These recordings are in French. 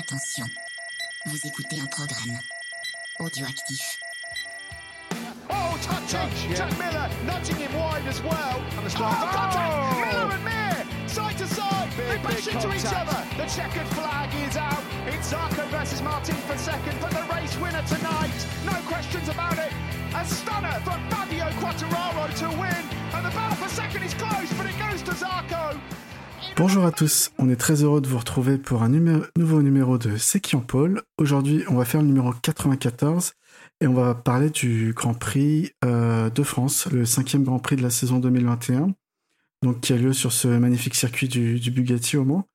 Attention, vous écoutez un programme audioactif. Oh, touching! Touch, yeah. Jack Miller nudging him wide as well. And the strike. Oh, contact! Oh! Miller and Mir, side to side. Big, they bash big into each other. The checkered flag is out. It's Zarco versus Martin for second, but the race winner tonight. No questions about it. A stunner for Fabio Quattararo to win. And the battle for second is close, but it goes to Zarco. Bonjour à tous, on est très heureux de vous retrouver pour un numé- nouveau numéro de C'est qui en pôle. Aujourd'hui, on va faire le numéro 94 et on va parler du Grand Prix euh, de France, le cinquième Grand Prix de la saison 2021, donc qui a lieu sur ce magnifique circuit du, du Bugatti au Mans.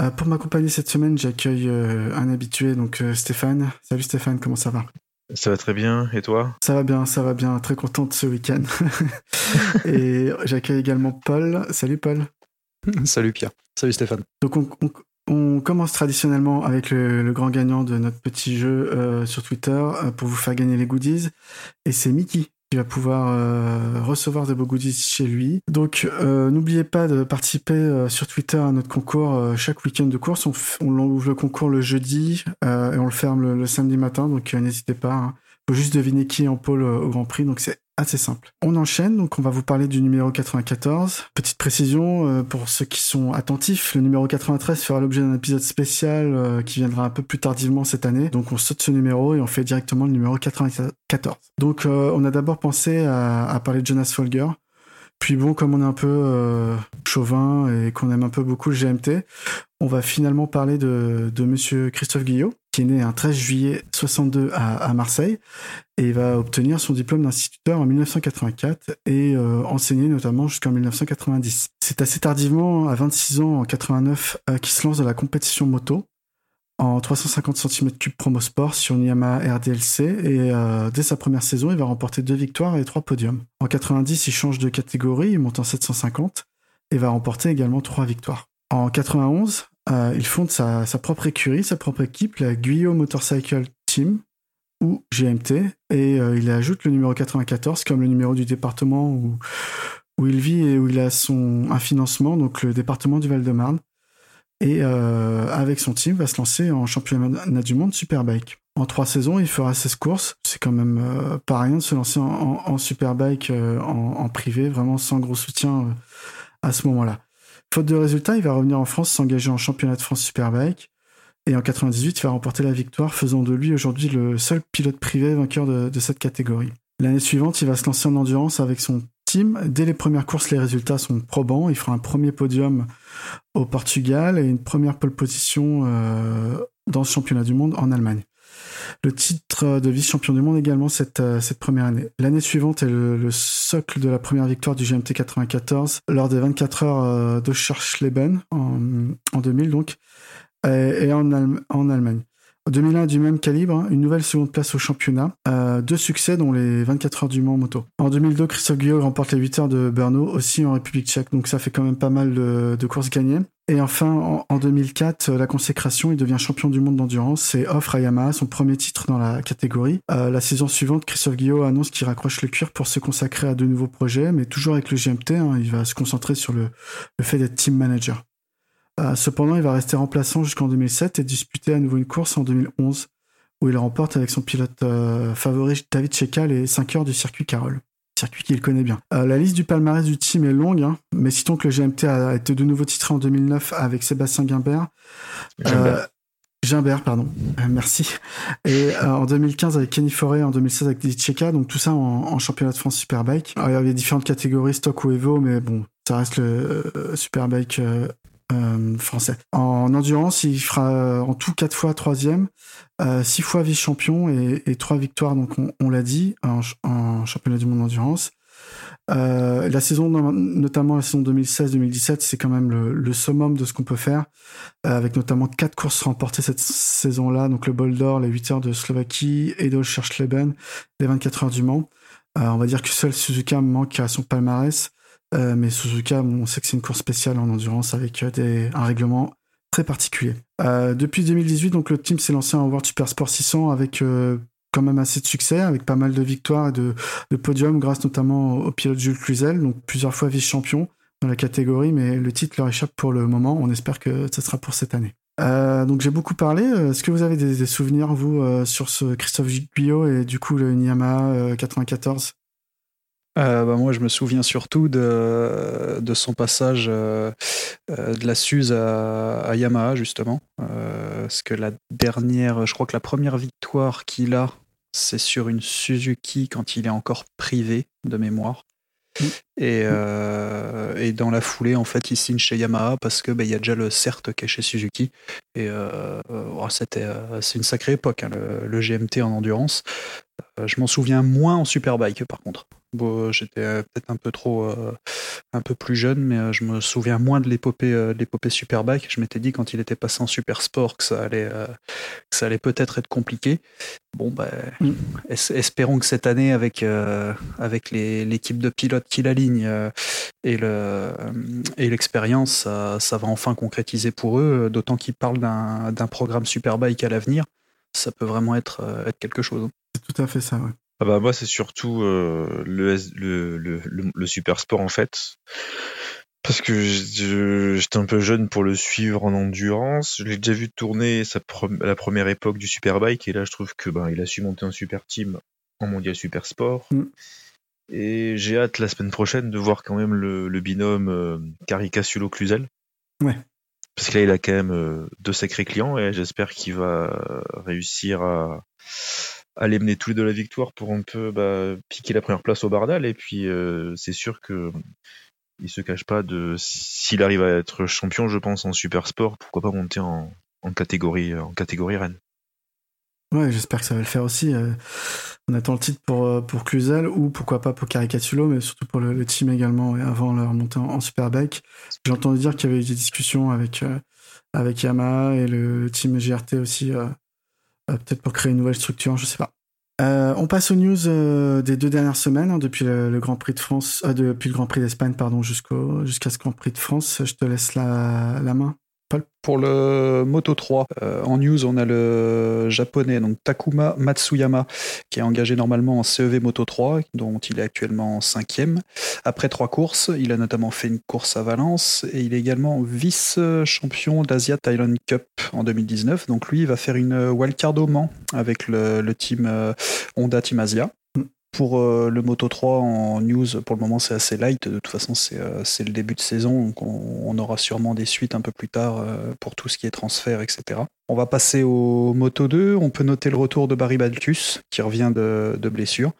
Euh, pour m'accompagner cette semaine, j'accueille euh, un habitué, donc Stéphane. Salut Stéphane, comment ça va? Ça va très bien, et toi? Ça va bien, ça va bien, très content de ce week-end. et j'accueille également Paul. Salut Paul. Salut Pierre. Salut Stéphane. Donc on, commence traditionnellement avec le, grand gagnant de notre petit jeu euh, sur Twitter euh, pour vous faire gagner les goodies. Et c'est Mickey qui va pouvoir euh, recevoir des beaux goodies chez lui. Donc n'oubliez pas de participer sur Twitter à notre concours chaque week-end de course. On, ouvre le concours le jeudi et on le ferme le, samedi matin. Donc n'hésitez pas. hein. faut juste deviner qui est en pôle au Grand Prix. Donc c'est assez simple. On enchaîne, donc on va vous parler du numéro 94. Petite précision, euh, pour ceux qui sont attentifs, le numéro 93 fera l'objet d'un épisode spécial euh, qui viendra un peu plus tardivement cette année. Donc on saute ce numéro et on fait directement le numéro 94. Donc euh, on a d'abord pensé à, parler de Jonas Folger. Puis bon, comme on est un peu chauvin et qu'on aime un peu beaucoup le GMT, on va finalement parler de monsieur Christophe Guillot, qui est né un 13 juillet 62 à, Marseille et il va obtenir son diplôme d'instituteur en 1984 et euh, enseigner notamment jusqu'en 1990. C'est assez tardivement, à 26 ans, en 89, euh, qu'il se lance dans la compétition moto en 350 cm3 Promo Sport sur une Yamaha RDLC et euh, dès sa première saison, il va remporter deux victoires et trois podiums. En 90, il change de catégorie, il monte en 750 et va remporter également trois victoires. En 91, euh, il fonde sa, propre écurie, sa propre équipe, la Guyot Motorcycle Team, ou GMT, et euh, il ajoute le numéro 94 comme le numéro du département où, où il vit et où il a son, un financement, donc le département du Val-de-Marne. Et euh, avec son team, va se lancer en championnat du monde Superbike. En trois saisons, il fera 16 courses. C'est quand même pas rien de se lancer en, Superbike en, privé, vraiment sans gros soutien à ce moment-là. Faute de résultats, il va revenir en France, s'engager en championnat de France Superbike. Et en 98, il va remporter la victoire, faisant de lui aujourd'hui le seul pilote privé vainqueur de, cette catégorie. L'année suivante, il va se lancer en endurance avec son team. Dès les premières courses, les résultats sont probants. Il fera un premier podium au Portugal et une première pole position euh, dans ce championnat du monde en Allemagne. Le titre de vice-champion du monde également cette, euh, cette première année. L'année suivante est le, le, socle de la première victoire du GMT 94 lors des 24 heures euh, de Schwarz-Leben en, en 2000 donc et, en Allemagne. En 2001, du même calibre, hein, une nouvelle seconde place au championnat, euh, deux succès dont les 24 heures du Mans moto. En 2002, Christophe Guillaume remporte les 8 heures de Brno, aussi en République tchèque, donc ça fait quand même pas mal de, courses gagnées. Et enfin, en, en 2004, euh, la consécration, il devient champion du monde d'endurance et offre à Yamaha son premier titre dans la catégorie. Euh, la saison suivante, Christophe Guillaume annonce qu'il raccroche le cuir pour se consacrer à de nouveaux projets, mais toujours avec le GMT, hein, il va se concentrer sur le fait d'être team manager. Euh, cependant, il va rester remplaçant jusqu'en 2007 et disputer à nouveau une course en 2011, où il remporte avec son pilote euh, favori David Cheka les 5 heures du circuit Carole. Circuit qu'il connaît bien. Euh, la liste du palmarès du team est longue, hein, mais citons que le GMT a été de nouveau titré en 2009 avec Sébastien Guimbert. Gimbert. Gimbert, pardon. Merci. Et en 2015 avec Kenny Forêt, en 2016 avec David Cheka, donc tout ça en, en championnat de France Superbike. Alors, il y avait différentes catégories, stock ou Evo, mais bon, ça reste le Superbike euh, français. En endurance, il fera euh, en tout 4 fois troisième, euh, 6 fois vice-champion et, 3 victoires, donc on, l'a dit, en, ch- en championnat du monde d'endurance. La saison, no- notamment la saison 2016-2017, c'est quand même le, summum de ce qu'on peut faire, avec notamment quatre courses remportées cette saison-là, donc le Bol d'Or, les 8 heures de Slovaquie, Edol Schwarz-Leben, les 24 heures du Mans. On va dire que seul Suzuka manque à son palmarès, euh, mais Suzuka, on sait que c'est une course spéciale en endurance avec euh, un règlement très particulier. Euh, depuis 2018, donc le team s'est lancé en World Super Sport 600 avec quand même assez de succès, avec pas mal de victoires et de, de podiums, grâce notamment au pilote Jules Cluzel, donc plusieurs fois vice-champion dans la catégorie, mais le titre leur échappe pour le moment. On espère que ce sera pour cette année. donc j'ai beaucoup parlé. Est-ce que vous avez des, souvenirs, vous, sur ce Christophe Guyot et du coup le Niyama 94 bah, moi, je me souviens surtout de, de son passage de la Suze à, Yamaha, justement. parce que la dernière, je crois que la première victoire qu'il a, c'est sur une Suzuki quand il est encore privé de mémoire. Mm. Et, euh, et, dans la foulée, en fait, il signe chez Yamaha parce que bah, il y a déjà le CERT qui est chez Suzuki. Et euh, oh, c'était, euh, c'est une sacrée époque, hein, le, GMT en endurance. je m'en souviens moins en Superbike, par contre. Bon, j'étais peut-être un peu trop, un peu plus jeune, mais je me souviens moins de l'épopée, l'épopée Superbike. Je m'étais dit quand il était passé en Super Sport que ça allait, que ça allait peut-être être compliqué. Bon, ben, espérons que cette année, avec, avec l'équipe de pilotes qui l'aligne et le et l'expérience, ça, ça, va enfin concrétiser pour eux. D'autant qu'ils parlent d'un programme Superbike à l'avenir, ça peut vraiment être, être quelque chose. C'est tout à fait ça. Ouais. Ah bah moi c'est surtout euh, le, le, le, le, super sport en fait. Parce que j'étais un peu jeune pour le suivre en endurance. Je l'ai déjà vu tourner sa à la première époque du Superbike et là je trouve que ben il a su monter un super team en mondial super sport. Mm. Et j'ai hâte la semaine prochaine de voir quand même le, binôme euh, Caricasulo-Cluzel. Ouais. Parce que là il a quand même euh, deux sacrés clients et j'espère qu'il va réussir à aller mener tous les deux la victoire pour un peu bah, piquer la première place au Bardal. Et puis euh, c'est sûr que il se cache pas de s'il arrive à être champion, je pense en super sport, pourquoi pas monter en, catégorie en catégorie reine. Ouais, j'espère que ça va le faire aussi. Euh, on attend le titre pour euh, pour ou pourquoi pas pour Caricatulo, mais surtout pour le, team également avant leur montée en, Superbike. J'ai entendu dire qu'il y avait eu des discussions avec avec Yamaha et le team GRT aussi euh, peut-être pour créer une nouvelle structure, je sais pas. Euh, on passe aux news euh, des deux dernières semaines, hein, depuis le, Grand Prix de France, depuis le Grand Prix d'Espagne, pardon, jusqu'au jusqu'à ce Grand Prix de France. Je te laisse la, la main. Pour le Moto 3, euh, en news, on a le japonais donc Takuma Matsuyama qui est engagé normalement en CEV Moto 3, dont il est actuellement cinquième. Après trois courses, il a notamment fait une course à Valence et il est également vice-champion d'Asia Thailand Cup en 2019. Donc lui, va faire une wildcard au Mans avec le, le team euh, Honda Team Asia. Pour euh, le Moto 3 en news, pour le moment c'est assez light. De toute façon, c'est euh, le début de saison, donc on, aura sûrement des suites un peu plus tard euh, pour tout ce qui est transfert, etc. On va passer au Moto 2. On peut noter le retour de Barry Baltus, qui revient de, blessure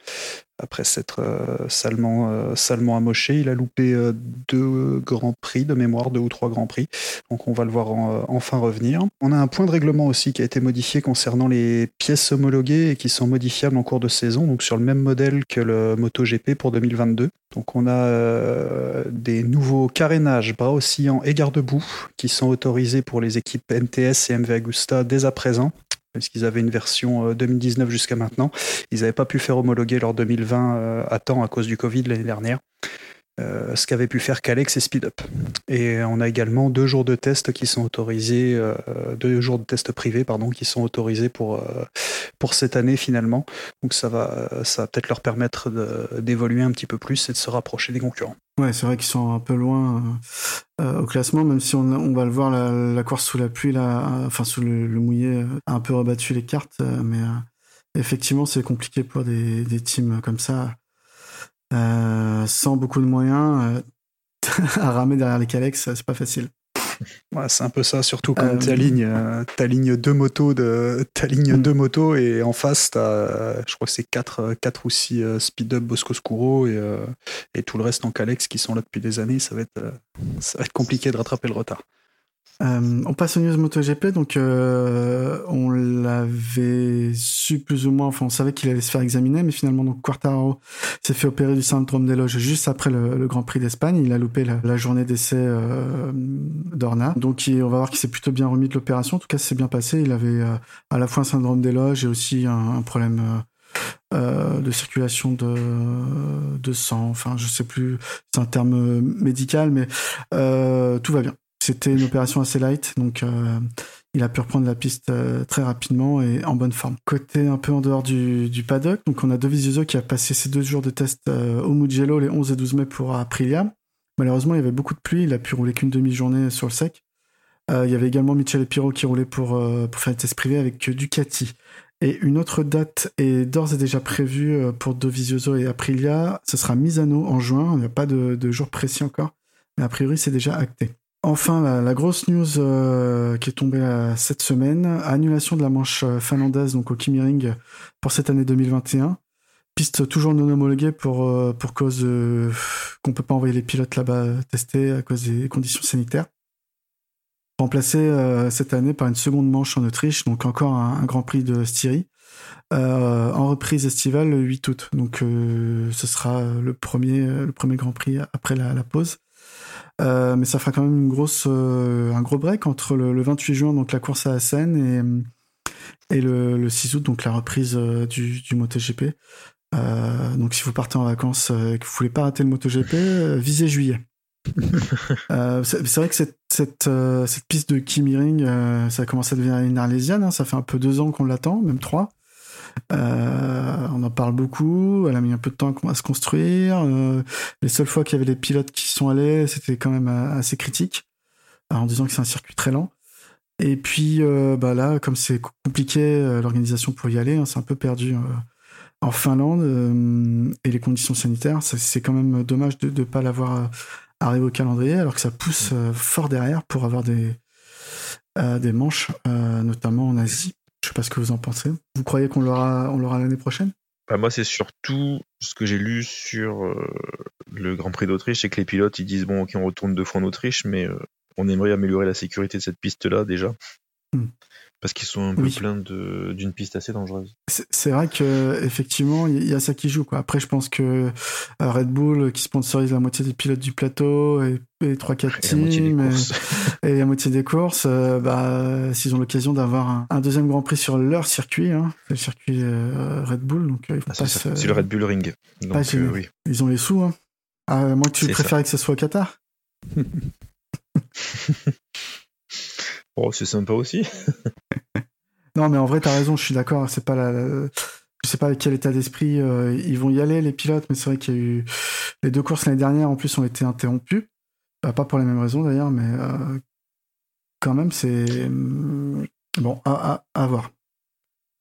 après s'être euh, salement, euh, salement amoché. Il a loupé euh, deux grands prix de mémoire, deux ou trois grands prix. Donc on va le voir enfin revenir. On a un point de règlement aussi qui a été modifié concernant les pièces homologuées et qui sont modifiables en cours de saison, donc sur le même modèle que le MotoGP pour 2022. Donc on a des nouveaux carénages bras oscillants et garde-boue qui sont autorisés pour les équipes NTS et MV Dès à présent puisqu'ils avaient une version 2019 euh, jusqu'à maintenant. Ils n'avaient pas pu faire homologuer leur 2020 euh, à temps à cause du Covid l'année dernière. Euh, ce qu'avait pu faire Calex et Speedup. Et on a également deux jours de test qui sont autorisés, deux jours de test privés pardon, qui sont autorisés pour pour cette année finalement. Donc ça va ça va peut-être leur permettre d'évoluer un petit peu plus et de se rapprocher des concurrents. Ouais, c'est vrai qu'ils sont un peu loin euh, au classement, même si on, va le voir, la, course sous la pluie, là, enfin sous le, mouillé, euh, a un peu rebattu les cartes, euh, mais effectivement, c'est compliqué pour des, des, teams comme ça, sans beaucoup de moyens, à ramer derrière les Calex, c'est pas facile c'est un peu ça, surtout quand tu alignes, ta ligne deux motos de ta ligne mm. deux motos et en face t'as, je crois que c'est quatre, quatre ou six euh, speed up Bosco Scuro et, euh, et tout le reste en Calex qui sont là depuis des années. Ça va être, euh, ça va être compliqué de rattraper le retard. Euh, on passe aux news MotoGP, donc euh, on l'avait su plus ou moins, enfin on savait qu'il allait se faire examiner, mais finalement donc Quartaro s'est fait opérer du syndrome des loges juste après le, Grand Prix d'Espagne. Il a loupé la, journée d'essai euh, d'Orna, donc on va voir qu'il s'est plutôt bien remis de l'opération. En tout cas, c'est bien passé. Il avait à la fois un syndrome des loges et aussi un, problème. de circulation de, de sang. Enfin, je sais plus, c'est un terme médical, mais tout va bien. C'était une opération assez light, donc euh, il a pu reprendre la piste euh, très rapidement et en bonne forme. Côté un peu en dehors du, paddock, donc on a Dovizioso qui a passé ses deux jours de test euh, au Mugello les 11 et 12 mai pour Aprilia. Malheureusement, il y avait beaucoup de pluie, il a pu rouler qu'une demi-journée sur le sec. Il y avait également Michel Piro qui roulait pour, faire des tests privés avec Ducati. Et une autre date est d'ores et déjà prévue pour Dovizioso et Aprilia. Ce sera Misano en juin. Il n'y a pas de jour précis encore. Mais a priori, c'est déjà acté. Enfin, la, grosse news euh, qui est tombée cette semaine, annulation de la manche euh, finlandaise donc au Ring pour cette année 2021. Piste toujours non homologuée pour, euh, pour cause qu'on peut pas envoyer les pilotes là-bas tester à cause des conditions sanitaires. Remplacée cette année par une seconde manche en Autriche, donc encore un, Grand Prix de Styrie, en reprise estivale le 8 août. Donc ce sera le premier, le premier Grand Prix après la pause. Euh, mais ça fera quand même une grosse, euh, un gros break entre le, 28 juin, donc la course à Assen, et, et le, 6 août, donc la reprise euh, du, du MotoGP. donc si vous partez en vacances et que vous voulez pas rater le MotoGP, visez juillet. c'est vrai que cette, cette, cette, piste de Kimi Ring, ça commence à devenir une arlésienne. Hein. ça fait un peu deux ans qu'on l'attend, même trois. Euh, on en parle beaucoup. Elle a mis un peu de temps à se construire. Euh, les seules fois qu'il y avait des pilotes qui sont allés, c'était quand même euh, assez critique, en disant que c'est un circuit très lent. Et puis bah là, comme c'est compliqué l'organisation pour y aller, hein, c'est un peu perdu en Finlande et les conditions sanitaires, c'est quand même dommage de ne pas l'avoir arrivé au calendrier, alors que ça pousse fort derrière pour avoir des, des manches, notamment en Asie. Je sais pas ce que vous en pensez. Vous croyez qu'on l'aura, on l'aura l'année prochaine? Bah moi, c'est surtout ce que j'ai lu sur euh, le Grand Prix d'Autriche, c'est que les pilotes ils disent bon, ok, on retourne deux fois en Autriche, mais euh, on aimerait améliorer la sécurité de cette piste-là déjà. Hmm parce qu'ils sont un peu pleins d'une piste assez dangereuse. C'est vrai que effectivement, il y a ça qui joue. Quoi. Après, je pense que euh, Red Bull, qui sponsorise la moitié des pilotes du plateau et, et 3-4 teams, et, la moitié des courses, euh, bah, s'ils ont l'occasion d'avoir un, deuxième Grand Prix sur leur circuit, hein, le circuit euh, Red Bull, donc ils ah, c'est le Red Bull Ring. Donc, oui. Ils ont les sous. Hein. Ah, moi, tu préférais que ce soit au Qatar? Oh, c'est sympa aussi. non, mais en vrai, t'as raison, je suis d'accord. C'est pas la, je sais pas avec quel état d'esprit euh, ils vont y aller, les pilotes, mais c'est vrai qu'il y a eu les deux courses l'année dernière, en plus, ont été interrompues. Bah, pas pour les mêmes raisons d'ailleurs, mais euh, quand même, c'est mm, bon à, à, voir.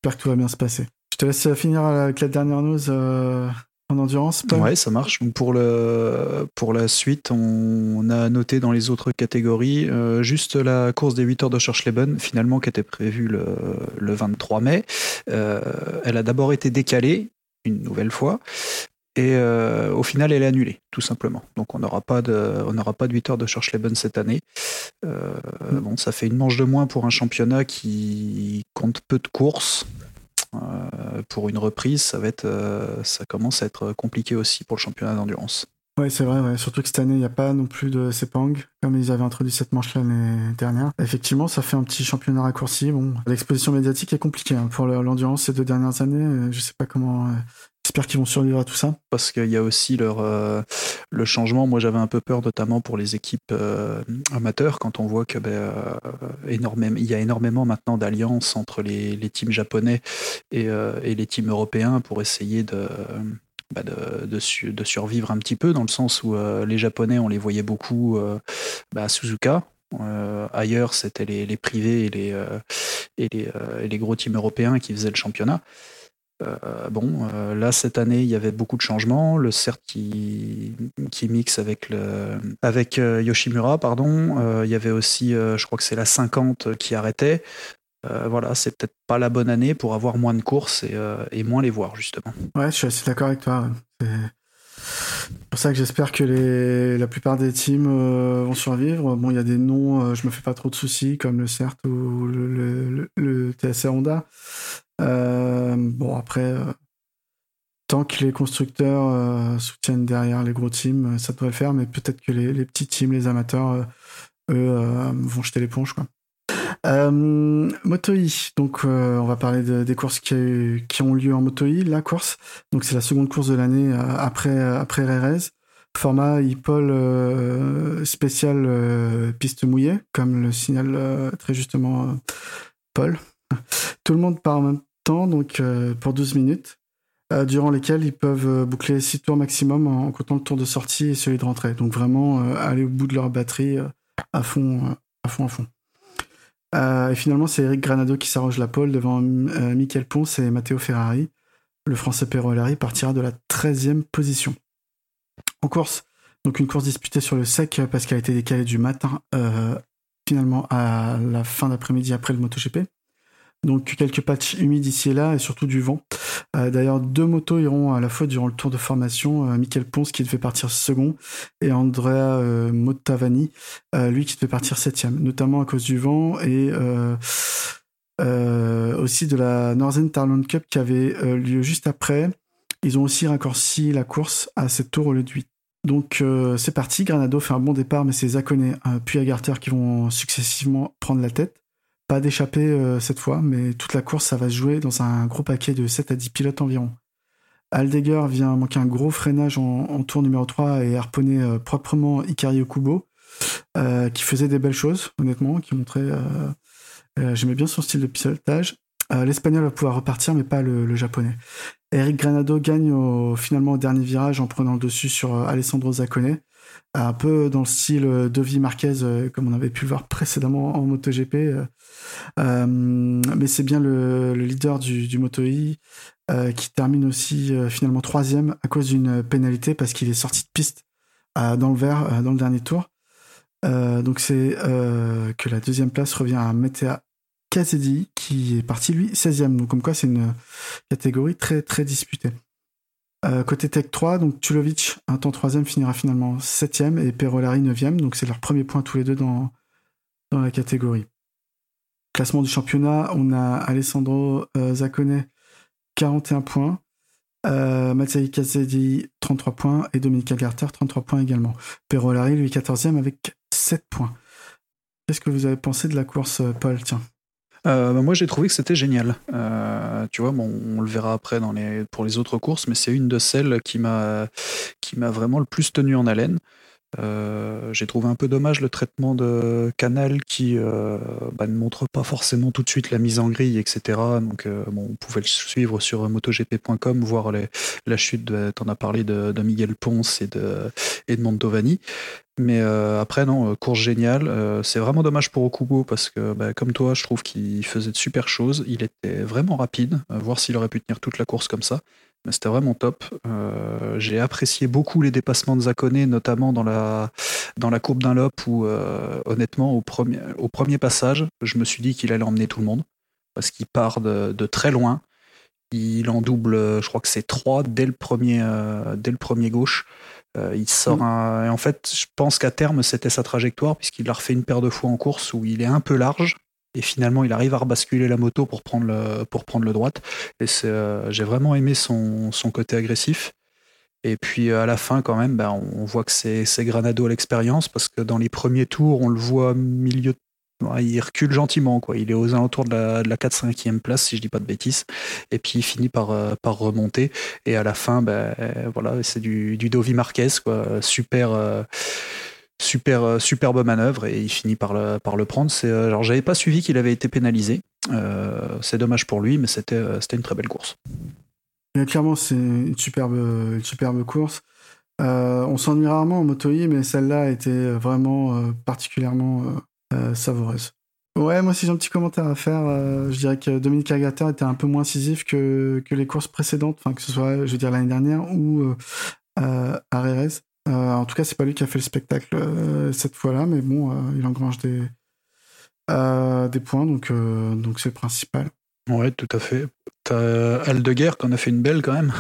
J'espère que tout va bien se passer. Je te laisse finir avec la dernière news. Euh, en endurance Ouais, ça marche. Pour, le, pour la suite, on a noté dans les autres catégories euh, juste la course des 8 heures de Schorschleben, finalement, qui était prévue le, le 23 mai. Euh, elle a d'abord été décalée une nouvelle fois. Et euh, au final, elle est annulée, tout simplement. Donc on n'aura pas de, on n'aura pas de 8 heures de Schorschleben cette année. Mm. Bon, ça fait une manche de moins pour un championnat qui compte peu de courses. Euh, pour une reprise, ça va être, euh, ça commence à être compliqué aussi pour le championnat d'endurance. Oui, c'est vrai, surtout que cette année, il n'y a pas non plus de Sepang, comme ils avaient introduit cette manche l'année dernière. Effectivement, ça fait un petit championnat raccourci. Bon, l'exposition médiatique est compliquée hein. pour l'endurance ces deux dernières années. Euh, je sais pas comment. J'espère qu'ils vont survivre à tout ça. Parce qu'il y a aussi leur, le changement. Moi, j'avais un peu peur, notamment pour les équipes amateurs, quand on voit que ben, énormément, il y a énormément maintenant d'alliances entre les, les, teams japonais et, et, les teams européens pour essayer de, bah de, de, survivre un petit peu, dans le sens où euh, les Japonais, on les voyait beaucoup euh, bah, à Suzuka. Euh, ailleurs, c'était les, les, privés et les, et les, et les, gros teams européens qui faisaient le championnat. Bon, là cette année, il y avait beaucoup de changements. Le CERT qui, mixe avec, avec Yoshimura, pardon. il y avait aussi, je crois que c'est la 50 qui arrêtait. Euh, voilà, c'est peut-être pas la bonne année pour avoir moins de courses et, euh, moins les voir, justement. Ouais, je suis assez d'accord avec toi. C'est pour ça que j'espère que la plupart des teams euh, vont survivre. Bon, il y a des noms, je me fais pas trop de soucis, comme le CERT ou le, le, TSR Honda. bon, après, tant que les constructeurs soutiennent derrière les gros teams, ça devrait le faire, mais peut-être que les, petits teams, les amateurs, eux, vont jeter l'éponge. Euh, Motoi, donc euh, on va parler des courses qui, ont lieu en Motoi. La course, donc c'est la seconde course de l'année euh, après après Rerez. Format euh, spécial euh, piste mouillée, comme le signale très justement Paul. Tout le monde part en même temps, donc pour 12 minutes, durant lesquelles ils peuvent boucler 6 tours maximum en, comptant le tour de sortie et celui de rentrée. Donc vraiment aller au bout de leur batterie à fond, à fond, à fond. Et finalement, c'est Eric Granado qui s'arroge la pole devant Michael Ponce et Matteo Ferrari. Le français Perolari partira de la 13e position. En course, donc une course disputée sur le sec parce qu'elle a été décalée du matin finalement à la fin d'après-midi après le MotoGP. Donc quelques patchs humides ici et là et surtout du vent. Euh, d'ailleurs, deux motos iront à la fois durant le tour de formation. Euh, Michael Ponce qui devait partir second et Andrea euh, Mottavani, lui qui devait partir septième, notamment à cause du vent et aussi de la Northern Thailand Cup qui avait lieu juste après. Ils ont aussi raccourci la course à 7 tours au lieu de 8. Donc c'est parti, Granado fait un bon départ, mais c'est Zakone puis Agarter qui vont successivement prendre la tête. Pas d'échapper euh, cette fois, mais toute la course, ça va se jouer dans un gros paquet de 7 à 10 pilotes environ. Aldeguer vient manquer un gros freinage en, tour numéro 3 et harponner euh, proprement Ikari Okubo, euh, qui faisait des belles choses, honnêtement, qui montrait... J'aimais bien son style de pilotage. L'espagnol va pouvoir repartir, mais pas le, japonais. Eric Granado gagne finalement au dernier virage en prenant le dessus sur Alessandro Zaccone un peu dans le style euh, Dovi Marquez, euh, comme on avait pu le voir précédemment en MotoGP. Euh, mais c'est bien le, leader du, du Moto qui termine aussi finalement troisième à cause d'une pénalité parce qu'il est sorti de piste dans le dans le dernier tour. donc c'est que la deuxième place revient à Metea Kazedi qui est parti lui 16e. Donc comme quoi c'est une catégorie très très disputée. Euh, côté Tech 3, donc Tulovic, un temps troisième, finira finalement septième et Perolari neuvième. Donc c'est leur premier point tous les deux dans, la catégorie. Classement du championnat, on a Alessandro euh, Zaccone, 41 points. Euh, Mattei 33 points et Dominique Agarter 33 points également. Perolari, lui, 14e avec 7 points. Qu'est-ce que vous avez pensé de la course, Paul? Tiens. Euh, bah, moi, j'ai trouvé que c'était génial. Euh, tu vois, bon, on le verra après pour les autres courses, mais c'est une de celles qui m'a, vraiment le plus tenu en haleine. Euh, j'ai trouvé un peu dommage le traitement de Canal qui bah, ne montre pas forcément tout de suite la mise en grille, etc. Donc, on pouvait le suivre sur motogp.com, voir la chute, tu en as parlé, de, Miguel Ponce et de, et de Montovani. Mais euh, après, non, euh, course géniale. Euh, c'est vraiment dommage pour Okubo parce que, bah, comme toi, je trouve qu'il faisait de super choses. Il était vraiment rapide. voir s'il aurait pu tenir toute la course comme ça. Mais c'était vraiment top. J'ai apprécié beaucoup les dépassements de Zakone, notamment dans la, dans la courbe d'un lop où, honnêtement, au premier, au premier passage, je me suis dit qu'il allait emmener tout le monde parce qu'il part de, de, très loin. Il en double, je crois que c'est 3 dès le premier, dès le premier gauche. Euh, il sort mm. un... Et en fait, je pense qu'à terme, c'était sa trajectoire, puisqu'il a refait une paire de fois en course où il est un peu large. Et finalement, il arrive à rebasculer la moto pour prendre le, pour prendre le droite. Et euh, j'ai vraiment aimé son, son côté agressif. Et puis à la fin, quand même, ben, on voit que c'est Granado à l'expérience, parce que dans les premiers tours, on le voit milieu de il recule gentiment, quoi. Il est aux alentours de la, de la 4-5e place, si je dis pas de bêtises. Et puis il finit par, euh, par remonter. Et à la fin, ben, voilà, c'est du, du Dovi Marquez, quoi. Super. Euh, super euh, superbe manœuvre et il finit par le, par le prendre. C'est, alors j'avais pas suivi qu'il avait été pénalisé. c'est dommage pour lui, mais c'était, c'était une très belle course. clairement, c'est une superbe, superbe course. on s'ennuie rarement en moto mais celle-là été vraiment particulièrement savoureuse. Ouais, moi si j'ai un petit commentaire à faire, euh, je dirais que Dominique Agater était un peu moins incisif que, que les courses précédentes, enfin que ce soit, je veux dire, l'année dernière ou euh, euh en tout cas, c'est pas lui qui a fait le spectacle cette fois-là, mais bon, il engrange des, des points, donc donc c'est le principal. Ouais, tout à fait. T'as Aldeguer qui en a fait une belle quand même.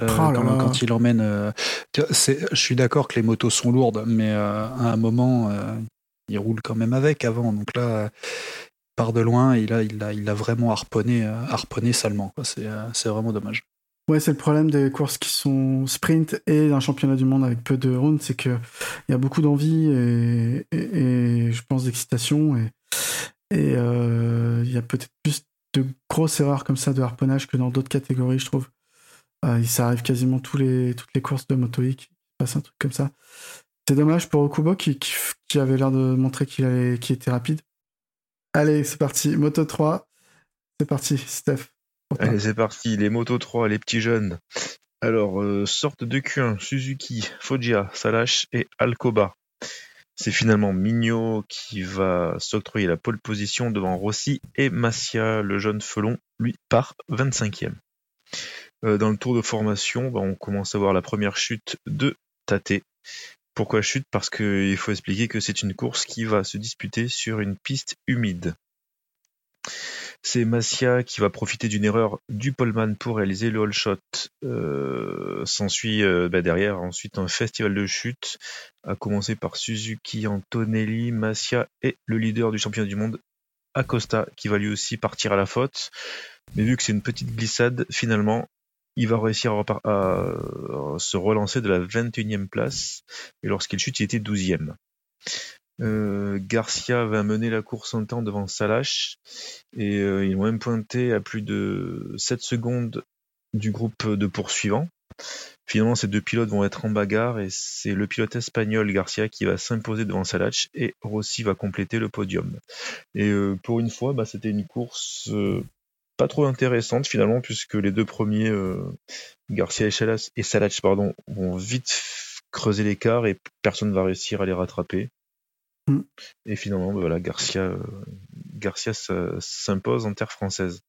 Oh quand, il emmène. je suis d'accord que les motos sont lourdes, mais à un moment, il roule quand même avec avant. Donc là, il part de loin et là, il a, il vraiment harponné, euh, harponné salement. Euh, c'est vraiment dommage. Ouais, c'est le problème des courses qui sont sprint et d'un championnat du monde avec peu de rounds, c'est qu'il y a beaucoup d'envie et, et, je pense d'excitation et, et euh, il y a peut-être plus de grosses erreurs comme ça de harponnage que dans d'autres catégories, je trouve. ça arrive quasiment tous les, toutes les courses de moto qui passe un truc comme ça. C'est dommage pour Okubo qui, avait l'air de montrer qu'il était rapide. Allez, c'est parti. Moto 3. C'est parti, Steph. Allez, c'est parti. Les Moto 3, les petits jeunes. Alors, euh, sorte de Q1, Suzuki, Foggia, Salash et Alcoba. C'est finalement Mignot qui va s'octroyer la pole position devant Rossi et Massia, le jeune felon, lui part 25e. Euh, dans le tour de formation, bah, on commence à voir la première chute de Tate. Pourquoi chute? Parce qu'il faut expliquer que c'est une course qui va se disputer sur une piste humide. C'est Massia qui va profiter d'une erreur du poleman pour réaliser le all shot. Euh, S'ensuit euh, bah, derrière ensuite un festival de chute, à commencer par Suzuki, Antonelli, Massia et le leader du championnat du monde, Acosta, qui va lui aussi partir à la faute. Mais vu que c'est une petite glissade, finalement, il va réussir à, se relancer de la 21e place. Et lorsqu'il chute, il était 12e. Euh, Garcia va mener la course en temps devant Salash et euh, ils vont même pointer à plus de 7 secondes du groupe de poursuivants. Finalement, ces deux pilotes vont être en bagarre et c'est le pilote espagnol Garcia qui va s'imposer devant Salach et Rossi va compléter le podium. Et euh, pour une fois, bah, c'était une course pas trop intéressante finalement puisque les deux premiers, euh, Garcia et Salach, pardon, vont vite creuser l'écart et personne ne va réussir à les rattraper. Mm. Et finalement, bah, voilà, Garcia, euh, Garcia s'impose en terre française.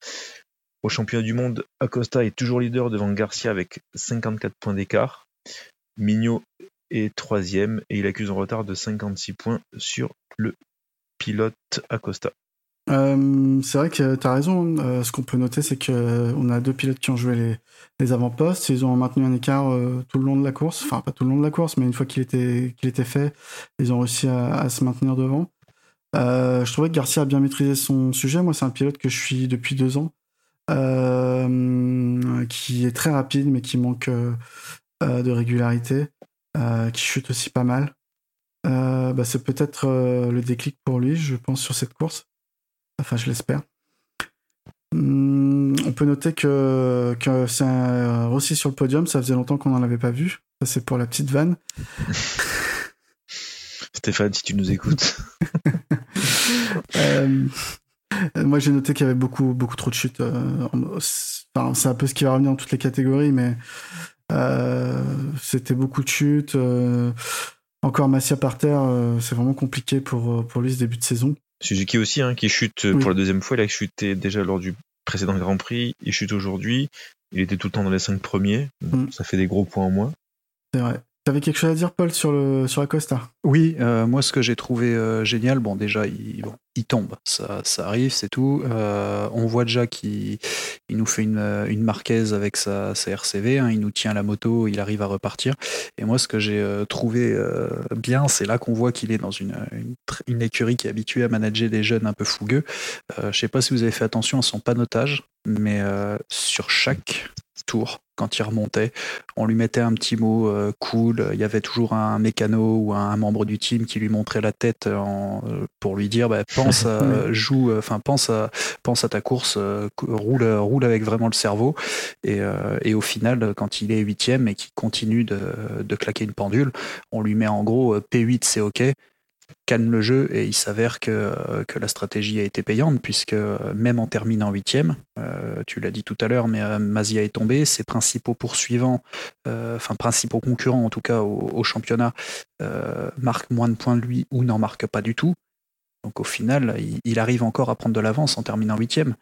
Au championnat du monde, Acosta est toujours leader devant Garcia avec 54 points d'écart. Mignot est troisième et il accuse un retard de 56 points sur le pilote Acosta. Euh, c'est vrai que tu as raison. Euh, ce qu'on peut noter, c'est qu'on euh, a deux pilotes qui ont joué les, avant-postes. Ils ont maintenu un écart tout le long de la course. Enfin, pas tout le long de la course, mais une fois qu'il était, qu'il était fait, ils ont réussi à, se maintenir devant. je trouvais que Garcia a bien maîtrisé son sujet. Moi, c'est un pilote que je suis depuis deux ans, qui est très rapide, mais qui manque de régularité, qui chute aussi pas mal. Bah, c'est peut-être le déclic pour lui, je pense, sur cette course. Enfin, je l'espère. Hmm, on peut noter que, que c'est un Rossi sur le podium, ça faisait longtemps qu'on n'en avait pas vu. Ça, c'est pour la petite vanne. Stéphane, si tu nous écoutes. Euh, moi, j'ai noté qu'il y avait beaucoup, beaucoup trop de chutes. Euh, enfin, c'est un peu ce qui va revenir dans toutes les catégories, mais euh, c'était beaucoup de chutes. encore Massia par terre, c'est vraiment compliqué pour, pour lui ce début de saison. Suzuki aussi, hein, qui chute pour la deuxième fois. Il a chuté déjà lors du précédent Grand Prix. Il chute aujourd'hui. Il était tout le temps dans les cinq premiers. Mm. Ça fait des gros points en moins. C'est vrai. T'avais quelque chose à dire, Paul, sur, le, sur Acosta? Oui, euh, moi, ce que j'ai trouvé euh, génial, bon, déjà, il, tombe, ça, arrive, c'est tout. Euh, on voit déjà qu'il il nous fait une, une marquaise avec sa, sa RCV, hein, il nous tient la moto, il arrive à repartir. Et moi, ce que j'ai trouvé bien, c'est là qu'on voit qu'il est dans une, écurie qui est habituée à manager des jeunes un peu fougueux. je sais pas si vous avez fait attention à son panotage, mais sur chaque tour, quand il remontait. On lui mettait un petit mot euh, cool. Il y avait toujours un mécano ou un, membre du team qui lui montrait la tête euh, pour lui dire bah, pense, à, joue, euh, enfin pense à, pense à ta course, roule, roule avec vraiment le cerveau. Et, et, au final, quand il est huitième et qu'il continue de, de claquer une pendule, on lui met en gros P8 c'est ok calme le jeu et il s'avère que, euh, que, la stratégie a été payante puisque euh, même en terminant huitième, euh, tu l'as dit tout à l'heure, mais Mazia est tombé, ses principaux poursuivants, enfin principaux concurrents en tout cas au, championnat, marquent moins de points de lui ou n'en marquent pas du tout. Donc au final, il, arrive encore à prendre de l'avance en terminant huitième.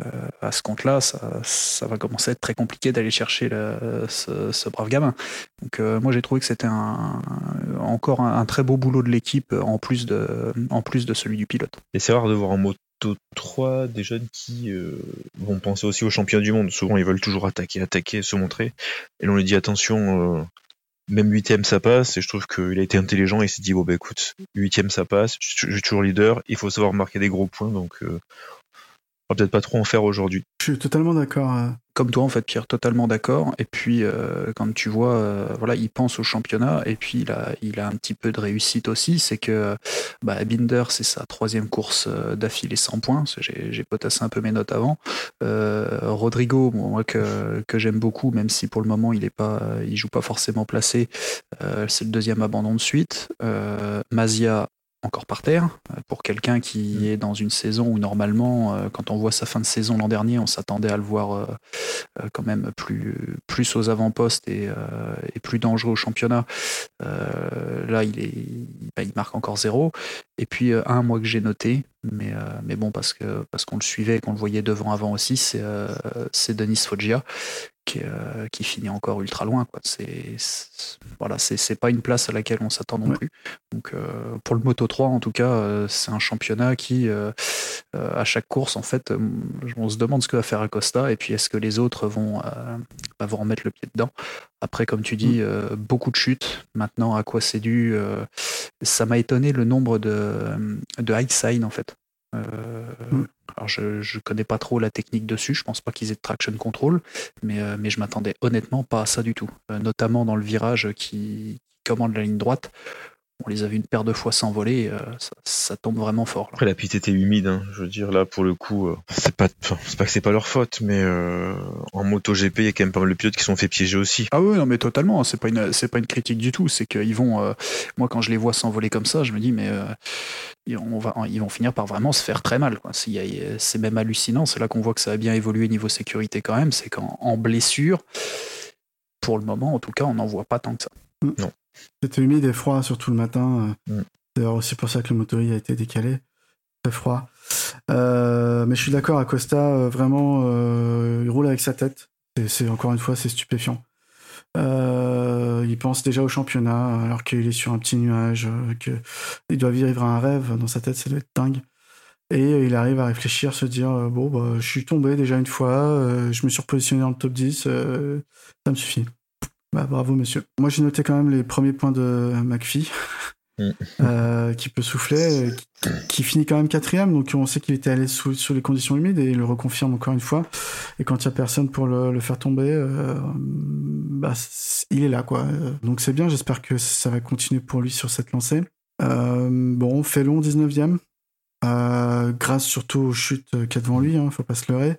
Euh, à ce compte-là, ça, va commencer à être très compliqué d'aller chercher ce, brave gamin. Donc euh, moi j'ai trouvé que c'était encore un, très beau boulot de l'équipe en plus de, celui du pilote. Et c'est rare de voir en moto 3 des jeunes qui euh, vont penser aussi aux champions du monde. Souvent ils veulent toujours attaquer, attaquer, se montrer. Et l'on lui dit attention, même huitième ça passe. Et je trouve qu'il a été intelligent et il s'est dit bon bah écoute, huitième ça passe, je suis toujours leader, il faut savoir marquer des gros points. Donc va peut-être pas trop en faire aujourd'hui. Je suis totalement d'accord. Euh. Comme toi, en fait, Pierre, totalement d'accord. Et puis, euh, quand tu vois, euh, voilà, il pense au championnat et puis il a, il a un petit peu de réussite aussi. C'est que bah, Binder, c'est sa troisième course d'affilée 100 points. J'ai potassé un peu mes notes avant. Rodrigo, moi, que, que j'aime beaucoup, même si pour le moment il est pas, il joue pas forcément placé. c'est le deuxième abandon de suite. Mazia, encore par terre. Pour quelqu'un qui Mm. est dans une saison où normalement, euh, quand on voit sa fin de saison l'an dernier, on s'attendait à le voir euh, euh, quand même plus, plus aux avant-postes et, euh, et plus dangereux au championnat. Euh, là, il, est, bah, il marque encore zéro. Et puis, euh, un, moi, que j'ai noté, mais, euh, mais bon, parce qu'on le suivait et qu'on le voyait devant avant aussi, euh, c'est Denis Foggia qui, euh, qui finit encore ultra loin. Quoi. C'est, voilà, c'est, c'est pas une place à laquelle on s'attend non Ouais. plus. Donc, euh, pour le Moto 3, en tout cas, euh, c'est un championnat qui, à chaque course, en fait, on se demande ce que va faire Acosta et puis est-ce que les autres vont, bah, vont remettre le pied dedans. Après, comme tu dis, euh, beaucoup de chutes. Maintenant, à quoi c'est dû Ça m'a étonné le nombre de, de high sign, en fait. Mm. Alors, je ne connais pas trop la technique dessus. Je pense pas qu'ils aient de traction control, mais, euh, mais je m'attendais honnêtement pas à ça du tout. Euh, notamment dans le virage qui, qui commande la ligne droite. On les a vus une paire de fois s'envoler. euh, ça, ça tombe vraiment fort. là. Après, la piste était humide, hein. je veux dire, là, pour le coup, euh, c'est pas, c'est pas que c'est pas leur faute, mais euh, en moto GP, il y a quand même pas mal de pilotes qui sont fait piéger aussi. Ah oui, non, mais totalement. C'est pas une, c'est pas une critique du tout. C'est qu'ils vont, euh, moi, quand je les vois s'envoler comme ça, je me dis, mais euh, ils- on va, ils vont finir par vraiment se faire très mal. quoi. C'est, a- même hallucinant. C'est là qu'on voit que ça a bien évolué niveau sécurité quand même. C'est qu'en en blessure, pour le moment, en tout cas, on n'en voit pas tant que ça. C'était humide et froid, surtout le matin. euh. Mm. D'ailleurs, aussi pour ça que le motori a été décalé. Très froid. Euh, mais je suis d'accord, Acosta, euh, vraiment, euh, il roule avec sa tête. C'est encore une fois, c'est stupéfiant. Euh, il pense déjà au championnat, alors qu'il est sur un petit nuage, euh, que il doit vivre un rêve dans sa tête, ça doit être dingue. Et il arrive à réfléchir, se dire bon, bah, je suis tombé déjà une fois, je me suis repositionné dans le top 10, euh, ça me suffit. Bah, bravo, monsieur. Moi, j'ai noté quand même les premiers points de McPhee, Mm. euh, qui peut souffler, qui, qui finit quand même quatrième, donc on sait qu'il était allé sous, les conditions humides et il le reconfirme encore une fois. Et quand il n'y a personne pour le, le faire tomber, euh, bah, il est là, quoi. Euh, Donc c'est bien, j'espère que ça va continuer pour lui sur cette lancée. Euh, bon, Félon, 19ème. Euh, grâce surtout aux chutes qu'il y a devant lui, hein, faut pas se leurrer.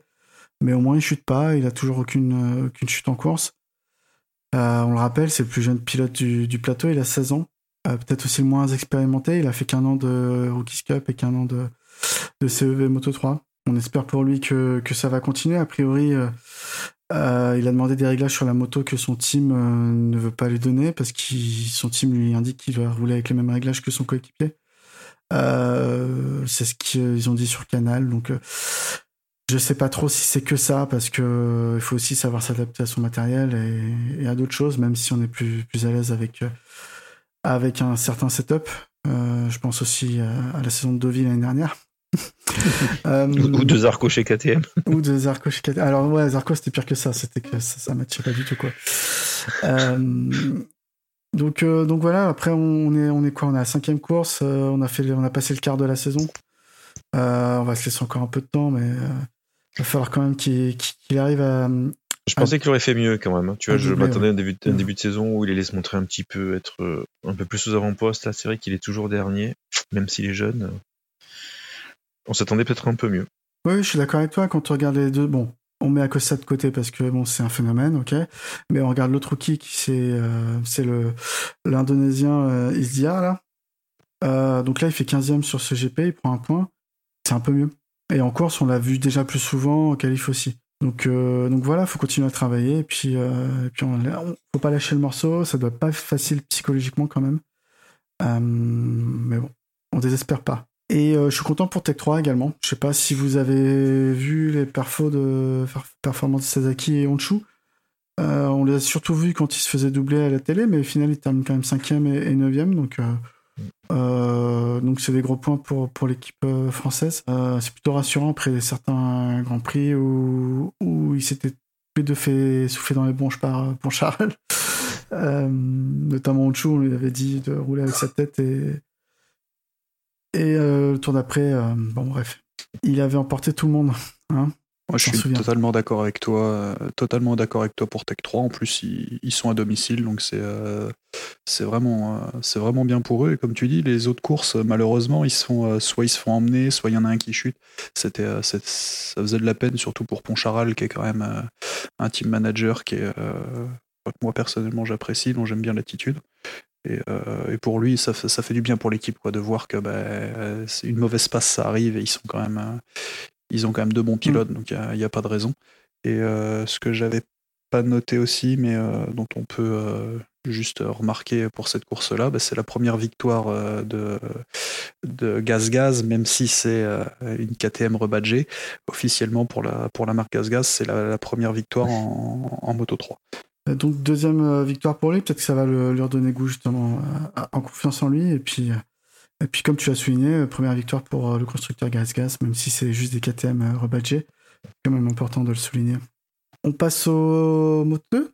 Mais au moins, il chute pas, il a toujours aucune, aucune chute en course. Euh, on le rappelle, c'est le plus jeune pilote du, du plateau, il a 16 ans. Euh, Peut-être aussi le moins expérimenté, il a fait qu'un an de Rookies Cup et qu'un an de, de CEV Moto 3. On espère pour lui que, que ça va continuer. A priori, euh, il a demandé des réglages sur la moto que son team ne veut pas lui donner parce que son team lui indique qu'il va rouler avec les mêmes réglages que son coéquipier. C'est ce qu'ils ont dit sur Canal. Donc, je sais pas trop si c'est que ça parce que euh, il faut aussi savoir s'adapter à son matériel et, et à d'autres choses, même si on est plus, plus à l'aise avec, euh, avec un certain setup. Euh, je pense aussi à, à la saison de Deauville l'année dernière. Euh, Ou, deux Zarco chez KTM. ou de Zarco chez KTM. Alors ouais, Zarco c'était pire que ça, c'était que ça, ça matchait pas du tout quoi. Euh, donc donc voilà, après on est on est quoi? On est à la cinquième course, on a fait on a passé le quart de la saison. On va se laisser encore un peu de temps, mais il va falloir quand même qu'il arrive à Je pensais qu'il aurait fait mieux quand même. hein. Tu vois, je m'attendais à un début, de- un début de saison où il allait se montrer un petit peu, être euh, un peu plus aux avant-postes. Là, c'est vrai qu'il est toujours dernier, même s'il est jeune. euh, On s'attendait peut-être un peu mieux. Oui, je suis d'accord avec toi. Quand on regarde les deux, bon, on met Acosta de côté parce que bon, c'est un phénomène, ok. Mais on regarde l'autre rookie qui c'est euh, c'est le l'Indonésien euh, Isdia là. Euh, donc là, il fait 15e sur ce GP, il prend un point. C'est un peu mieux. Et en course, on l'a vu déjà plus souvent, en qualif aussi. Donc, euh, donc voilà, faut continuer à travailler. Et puis, euh, puis on, faut pas lâcher le morceau. Ça doit pas être facile psychologiquement quand même. Euh, mais bon, on désespère pas. Et euh, je suis content pour Tech 3 également. Je sais pas si vous avez vu les perfos de per- performances de Sasaki et Honshu. On les a surtout vus quand ils se faisaient doubler à la télé, mais au final, ils terminent quand même 5e et, et 9e. Donc, euh, donc c'est des gros points pour, pour l'équipe euh, française. Euh, c'est plutôt rassurant après certains grands prix où, où tous les deux fait souffler dans les bronches par, par Charles. Euh, notamment Honshu, on lui avait dit de rouler avec sa tête et, et le tour d'après, bon bref, il avait emporté tout le monde. Hein Moi, je suis totalement d'accord avec toi. euh, totalement d'accord avec toi pour Tech 3. En plus, ils, ils sont à domicile, donc c'est euh, c'est vraiment, euh, c'est vraiment bien pour eux. Et comme tu dis, les autres courses, malheureusement, ils se font, soit ils se font emmener, soit il y en a un qui chute. C'était, ça faisait de la peine, surtout pour Poncharal, qui est quand même un team manager qui est, que moi personnellement j'apprécie, dont j'aime bien l'attitude. Et, pour lui, ça, ça, fait du bien pour l'équipe, quoi, de voir que bah, une mauvaise passe, ça arrive et ils sont quand même, ils ont quand même deux bons pilotes, mm. donc il n'y a, pas de raison. Et ce que j'avais pas noté aussi, mais dont on peut juste remarquer pour cette course-là, bah, c'est la première victoire euh, de, de Gaz Gaz, même si c'est euh, une KTM rebadgée. Officiellement, pour la, pour la marque Gaz Gaz, c'est la, première victoire en, Moto 3. Euh, donc, deuxième victoire pour lui, peut-être que ça va le, lui redonner goût justement en confiance en lui. Et puis, et puis, comme tu as souligné, première victoire pour le constructeur Gaz, même si c'est juste des KTM rebadgés. C'est quand même important de le souligner. On passe au Moto 2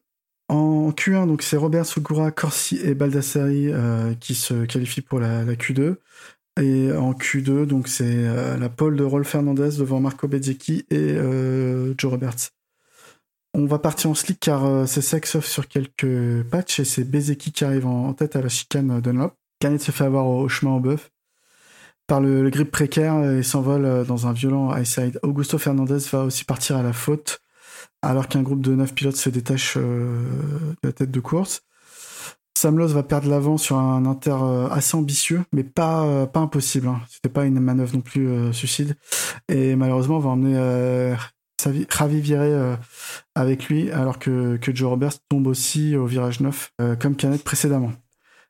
en Q1, donc c'est Robert Sugura, Corsi et Baldassari euh, qui se qualifient pour la, Q2. Et en Q2, donc c'est euh, la pole de Rolf Fernandez devant Marco Bezzecchi et euh, Joe Roberts. On va partir en slick car c'est sec sauf sur quelques patchs et c'est Bezzecchi qui arrive en, tête à la chicane Dunlop. Canet se fait avoir au, chemin au bœuf par le, grip précaire et s'envole dans un violent high side. Augusto Fernandez va aussi partir à la faute alors qu'un groupe de 9 pilotes se détache euh, de la tête de course. Sam Lowe va perdre l'avant sur un inter euh, assez ambitieux, mais pas, euh, impossible. Hein. C'était pas une manœuvre non plus suicide. Et malheureusement, on va emmener Ravi Viré avec lui, alors que, que Joe Roberts tombe aussi au virage 9, comme Canet précédemment.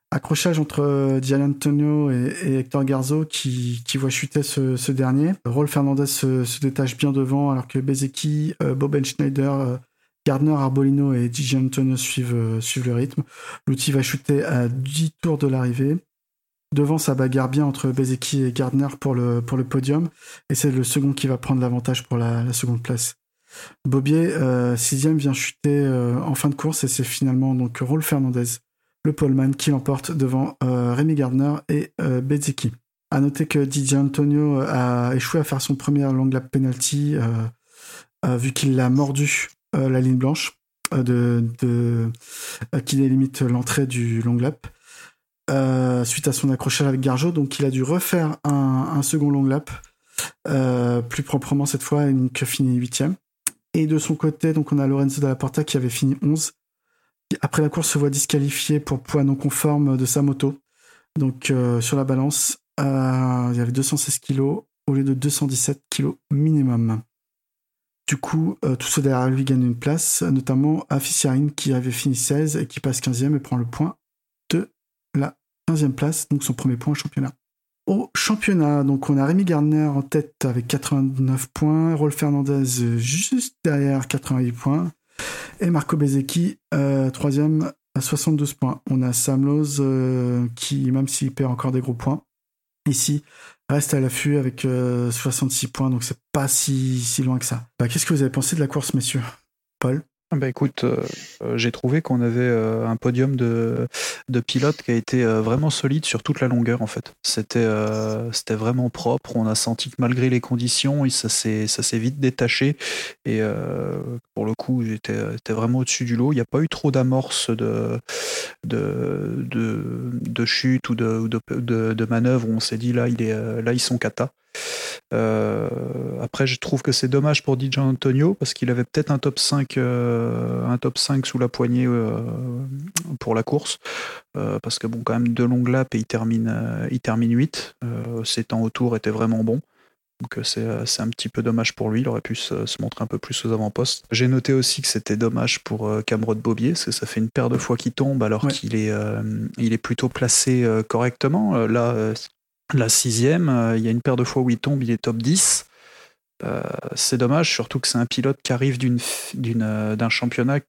Accrochage entre euh, Gian Antonio et, Hector Garzo qui, qui voit chuter ce, dernier. Rolf Fernandez se, détache bien devant alors que Bezeki, euh, Bob Schneider, euh, Gardner, Arbolino et Gian Antonio suivent, suivent le rythme. L'outil va chuter à 10 tours de l'arrivée. Devant, ça bagarre bien entre Bezeki et Gardner pour le, pour le podium. Et c'est le second qui va prendre l'avantage pour la, seconde place. Bobier, sixième, vient chuter en fin de course et c'est finalement donc Rolf Fernandez le qui l'emporte devant euh, Rémi Gardner et euh, Bezzecchi. À noter que Didier Antonio euh, a échoué à faire son premier long lap penalty vu qu'il l'a mordu la ligne blanche de, qui délimite l'entrée du long lap. suite à son accrochage avec Garjo, donc il a dû refaire un, second long lap, plus proprement cette fois, que fini huitième. Et de son côté, donc on a Lorenzo Dalla Porta qui avait fini 11 après la course, se voit disqualifié pour poids non conforme de sa moto. Donc euh, sur la balance, euh, il y avait 216 kg au lieu de 217 kg minimum. Du coup, euh, ceux derrière lui gagnent une place, notamment Afisiarine qui avait fini 16 et qui passe 15e et prend le point de la 15e place, donc son premier point au championnat. Au championnat, donc on a Rémi Gardner en tête avec 89 points, Rolf Fernandez juste derrière 88 points, et Marco Bezzecchi, euh, troisième à 72 points. On a Sam euh, qui, même s'il perd encore des gros points, ici reste à l'affût avec 66 euh, points, donc c'est pas si, si loin que ça. Bah, Qu'est-ce que vous avez pensé de la course, messieurs? Paul? Bah écoute, euh, euh, j'ai trouvé qu'on avait euh, un podium de, de pilotes qui a été vraiment solide sur toute la longueur en fait. C'était vraiment propre. On a senti que malgré les conditions, ça s'est vite détaché et pour le coup, j'étais vraiment au-dessus du lot. Il n'y a pas eu trop d'amorces de de, de chute ou de de, de, manœuvres où on s'est dit là il est là ils sont cata. Euh, après, je trouve que c'est dommage pour DJ Antonio parce qu'il avait peut-être un top 5 euh, un top 5 sous la poignée euh, pour la course. Parce que bon quand même deux longues laps et il termine il termine 8 ses temps autour étaient vraiment bons. Donc c'est un petit peu dommage pour lui, il aurait pu se, montrer un peu plus aux avant-postes. J'ai noté aussi que c'était dommage pour Cameron Bobier, parce que ça fait une paire de fois qu'il tombe alors qu'il est, il est plutôt placé correctement. Là, la sixième, euh, il y a une paire de fois où il tombe, il est top 10. Euh, c'est dommage, surtout que c'est un pilote qui arrive euh, d'un championnat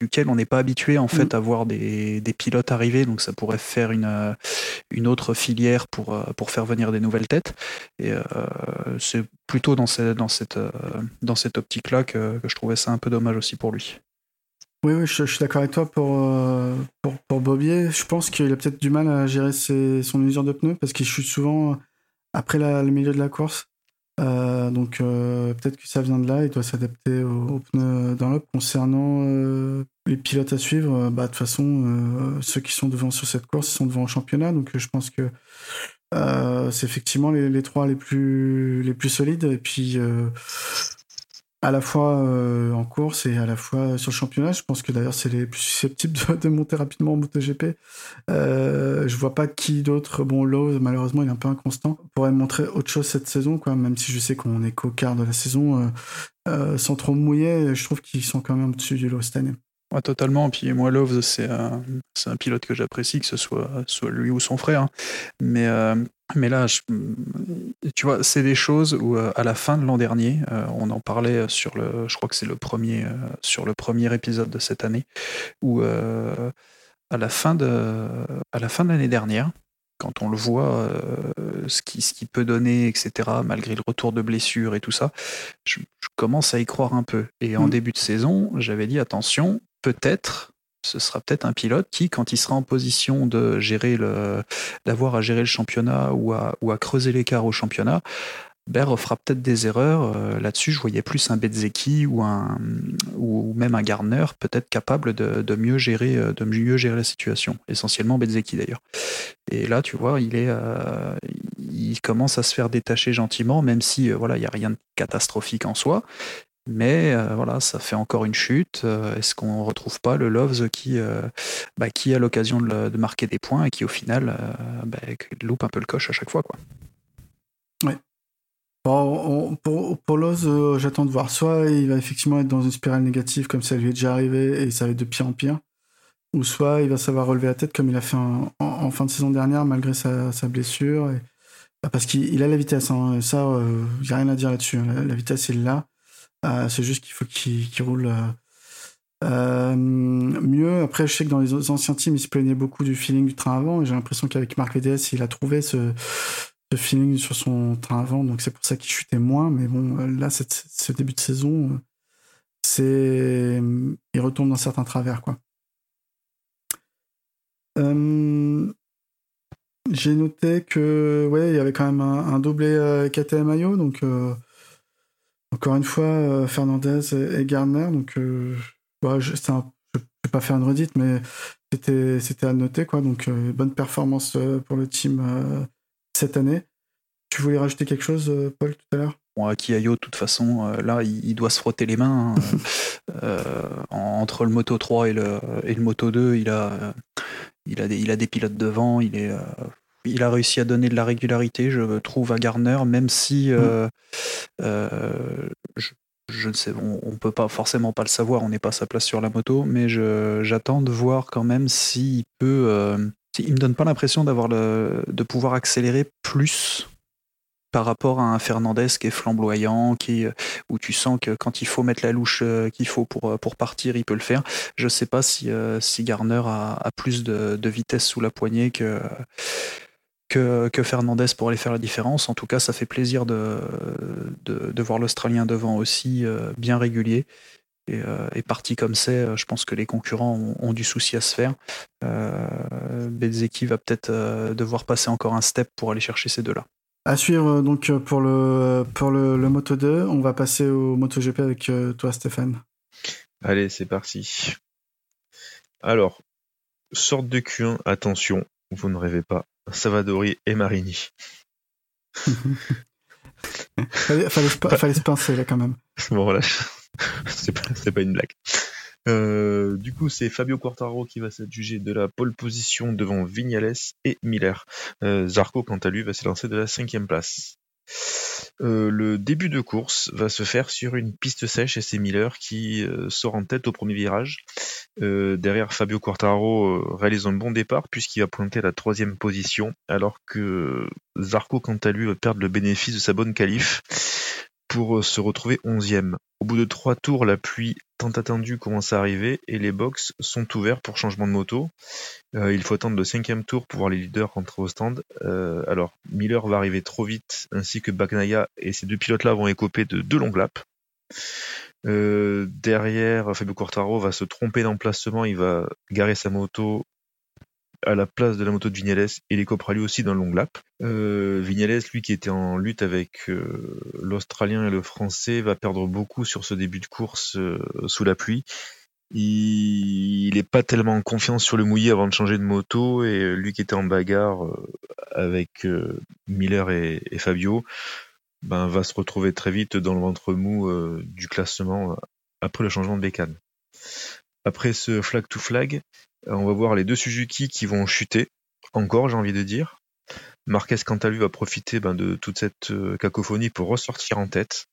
duquel on n'est pas habitué en fait mm. à voir des, pilotes arriver, donc ça pourrait faire une, une autre filière pour, pour faire venir des nouvelles têtes. Et c'est plutôt dans, dans cette, dans cette optique-là que, je trouvais ça un peu dommage aussi pour lui. Oui, oui, je, suis d'accord avec toi pour, euh, pour, pour, Bobier. Je pense qu'il a peut-être du mal à gérer son usure de pneus parce qu'il chute souvent après le milieu de la course. Euh, donc euh, peut-être que ça vient de là, il doit s'adapter aux, pneus dans l'op. Concernant les pilotes à suivre, bah, de toute façon, ceux qui sont devant sur cette course sont devant au championnat. Donc je pense que c'est effectivement les, les, trois les plus, les plus solides. Et puis à la fois en course et à la fois sur le championnat. Je pense que d'ailleurs c'est les plus susceptibles de, monter rapidement en MotoGP. Euh, je vois pas qui d'autre. Bon, Lowe malheureusement il est un peu inconstant. Pourrait montrer autre chose cette saison, quoi. Même si je sais qu'on est qu'au quart de la saison, sans trop mouiller, je trouve qu'ils sont quand même au-dessus du lot cette année. Ouais, totalement. Puis moi, Love, c'est un, un, pilote que j'apprécie, que ce soit, soit lui ou son frère. Hein. Mais, euh, mais là, je, tu vois, c'est des choses où euh, à la fin de l'an dernier, euh, on en parlait sur le, je crois que c'est le premier, sur le premier épisode de cette année, où à la fin de, à la fin de l'année dernière, quand on le voit, ce qu'il ce qui peut donner, etc., malgré le retour de blessure et tout ça, je, commence à y croire un peu. Et en mmh. début de saison, j'avais dit attention, peut-être, ce sera peut-être un pilote qui, quand il sera en position de gérer le, d'avoir à gérer le championnat ou à, ou à creuser l'écart au championnat, ben, fera peut-être des erreurs. Euh, là-dessus, je voyais plus un Bezzeki ou, un, ou même un Gardner peut-être capable de, mieux gérer, euh, de mieux gérer la situation. Essentiellement Bezzeki d'ailleurs. Et là, tu vois, il, est, euh, il commence à se faire détacher gentiment, même si voilà, il n'y a rien de catastrophique en soi. Mais euh, voilà, ça fait encore une chute. Euh, est-ce qu'on ne retrouve pas le Loves qui, euh, bah, qui a l'occasion de, marquer des points et qui au final bah, loupe un peu le coche à chaque fois quoi. Ouais. pour, pour Loves, j'attends de voir. Soit il va effectivement être dans une spirale négative comme ça lui est déjà arrivé et ça va être de pire en pire. Ou soit il va savoir relever la tête comme il a fait en, fin de saison dernière malgré sa, blessure. Bah, parce qu'il a la vitesse, hein. ça, il n'y a rien à dire là-dessus. Hein. la, vitesse, il l'a. Euh, c'est juste qu'il faut qu'il roule euh, euh, mieux. Après, je sais que dans les anciens teams, il se plaignait beaucoup du feeling du train avant. Et j'ai l'impression qu'avec Marc VDS, il a trouvé ce, feeling sur son train avant. Donc c'est pour ça qu'il chutait moins. Mais bon, là, ce début de saison, c'est il retombe dans certains travers, j'ai noté que ouais, il y avait quand même un, doublé KTM IO, donc encore une fois, euh, Fernandez et, Gardner. Donc, euh, bah, je, ne vais pas faire une redite, mais c'était, c'était à noter. Quoi. Donc, euh, bonne performance pour le team cette année. Tu voulais rajouter quelque chose, Paul, tout à l'heure? Bon, Akiayo, de toute façon, là, il, doit se frotter les mains. Hein. entre le Moto 3 et le, et le Moto 2, il a, il, a des, il a des pilotes devant. Il est, il a réussi à donner de la régularité, je trouve, à Garner, même si euh, mm. euh, je, ne sais, on, ne peut pas forcément pas le savoir, on n'est pas à sa place sur la moto, mais j'attends de voir quand même s'il peut. Euh, il me donne pas l'impression d'avoir de pouvoir accélérer plus par rapport à un Fernandez qui est flamboyant, qui, où tu sens que quand il faut mettre la louche qu'il faut pour, pour partir, il peut le faire. Je ne sais pas si, si Garner a, plus de, de, vitesse sous la poignée que, que, Fernandez pour aller faire la différence. En tout cas, ça fait plaisir de, de, voir l'Australien devant aussi, euh, bien régulier. Et, euh, parti comme c'est, euh, je pense que les concurrents ont, du souci à se faire. Euh, Bezeki va peut-être devoir passer encore un step pour aller chercher ces deux-là. À suivre donc pour le, pour le, le, Moto 2, on va passer au Moto GP avec toi Stéphane. Allez, c'est parti. Alors, sorte de Q1, attention, vous ne rêvez pas, Savadori et Marini. fallait, fallait, se pincer là quand même. Bon voilà, c'est pas, pas une blague. Euh, du coup, c'est Fabio Quartaro qui va s'adjuger de la pole position devant Vignales et Miller. Euh, Zarco, quant à lui, va s'élancer de la cinquième place. Euh, le début de course va se faire sur une piste sèche et c'est Miller qui euh, sort en tête au premier virage. Euh, derrière, Fabio Quartaro réalise un bon départ puisqu'il va pointer à la troisième position alors que Zarco, quant à lui, va perdre le bénéfice de sa bonne qualif pour se retrouver onzième. Au bout de trois tours, la pluie tant attendue commence à arriver et les box sont ouverts pour changement de moto. Euh, il faut attendre le cinquième tour pour voir les leaders rentrer au stand. Euh, alors, Miller va arriver trop vite, ainsi que Bagnaia, et ces deux pilotes-là vont écoper de deux longues laps. Euh, derrière, Fabio Quartaro va se tromper d'emplacement, il va garer sa moto à la place de la moto de Vignales et les copera lui aussi dans le long lap. Euh, Vignales, lui qui était en lutte avec euh, l'Australien et le Français, va perdre beaucoup sur ce début de course euh, sous la pluie. Il n'est pas tellement en confiance sur le mouillé avant de changer de moto et lui qui était en bagarre avec Miller et, Fabio ben, va se retrouver très vite dans le ventre mou euh, du classement après le changement de bécane. Après ce flag to flag, on va voir les deux Suzuki qui vont chuter, encore j'ai envie de dire. Marquez quant à lui va profiter ben, de toute cette cacophonie pour ressortir en tête.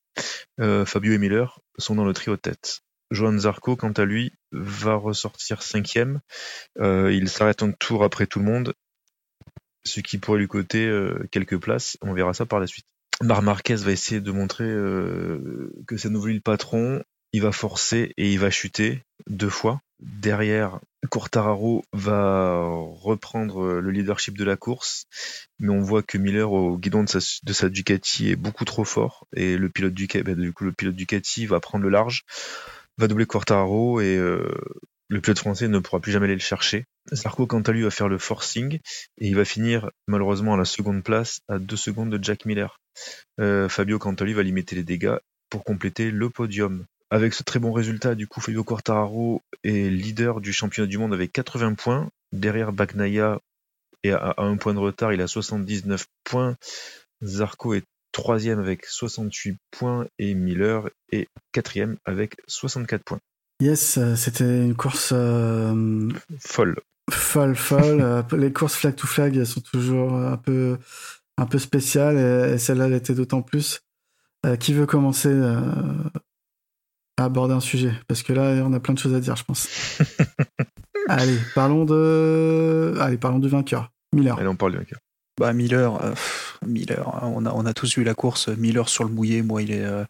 Fabio et Miller sont dans le trio de tête. Johan Zarco, quant à lui, va ressortir cinquième. Euh, il s'arrête un tour après tout le monde, ce qui pourrait lui coûter euh, quelques places. On verra ça par la suite. Mar Marquez va essayer de montrer euh, que c'est nouveau le patron. Il va forcer et il va chuter deux fois. Derrière, Quartararo va reprendre le leadership de la course, mais on voit que Miller au guidon de sa, Ducati est beaucoup trop fort et le pilote Ducati, bah, du coup, le pilote Ducati va prendre le large va doubler Quartaro et euh, le pilote français ne pourra plus jamais aller le chercher. Sarko, quant à lui, va faire le forcing et il va finir malheureusement à la seconde place à deux secondes de Jack Miller. Euh, Fabio, quant à lui, va limiter les dégâts pour compléter le podium. Avec ce très bon résultat, du coup, Fabio Quartararo est leader du championnat du monde avec 80 points. Derrière Bagnaia, et à, un point de retard, il a 79 points. Zarco est troisième avec 68 points et Miller est quatrième avec 64 points. Yes, euh, c'était une course euh, folle. Folle, folle. Euh, les courses flag to flag elles sont toujours un peu, un peu spéciales et, celle-là l'était d'autant plus. qui veut commencer à aborder un sujet? Parce que là, on a plein de choses à dire, je pense. Allez, parlons de, allez, parlons du vainqueur, Miller. Allez, on parle du vainqueur. Bah Miller, euh, hein, on a, on tous vu la course. Miller sur le mouillé, moi il est, euh,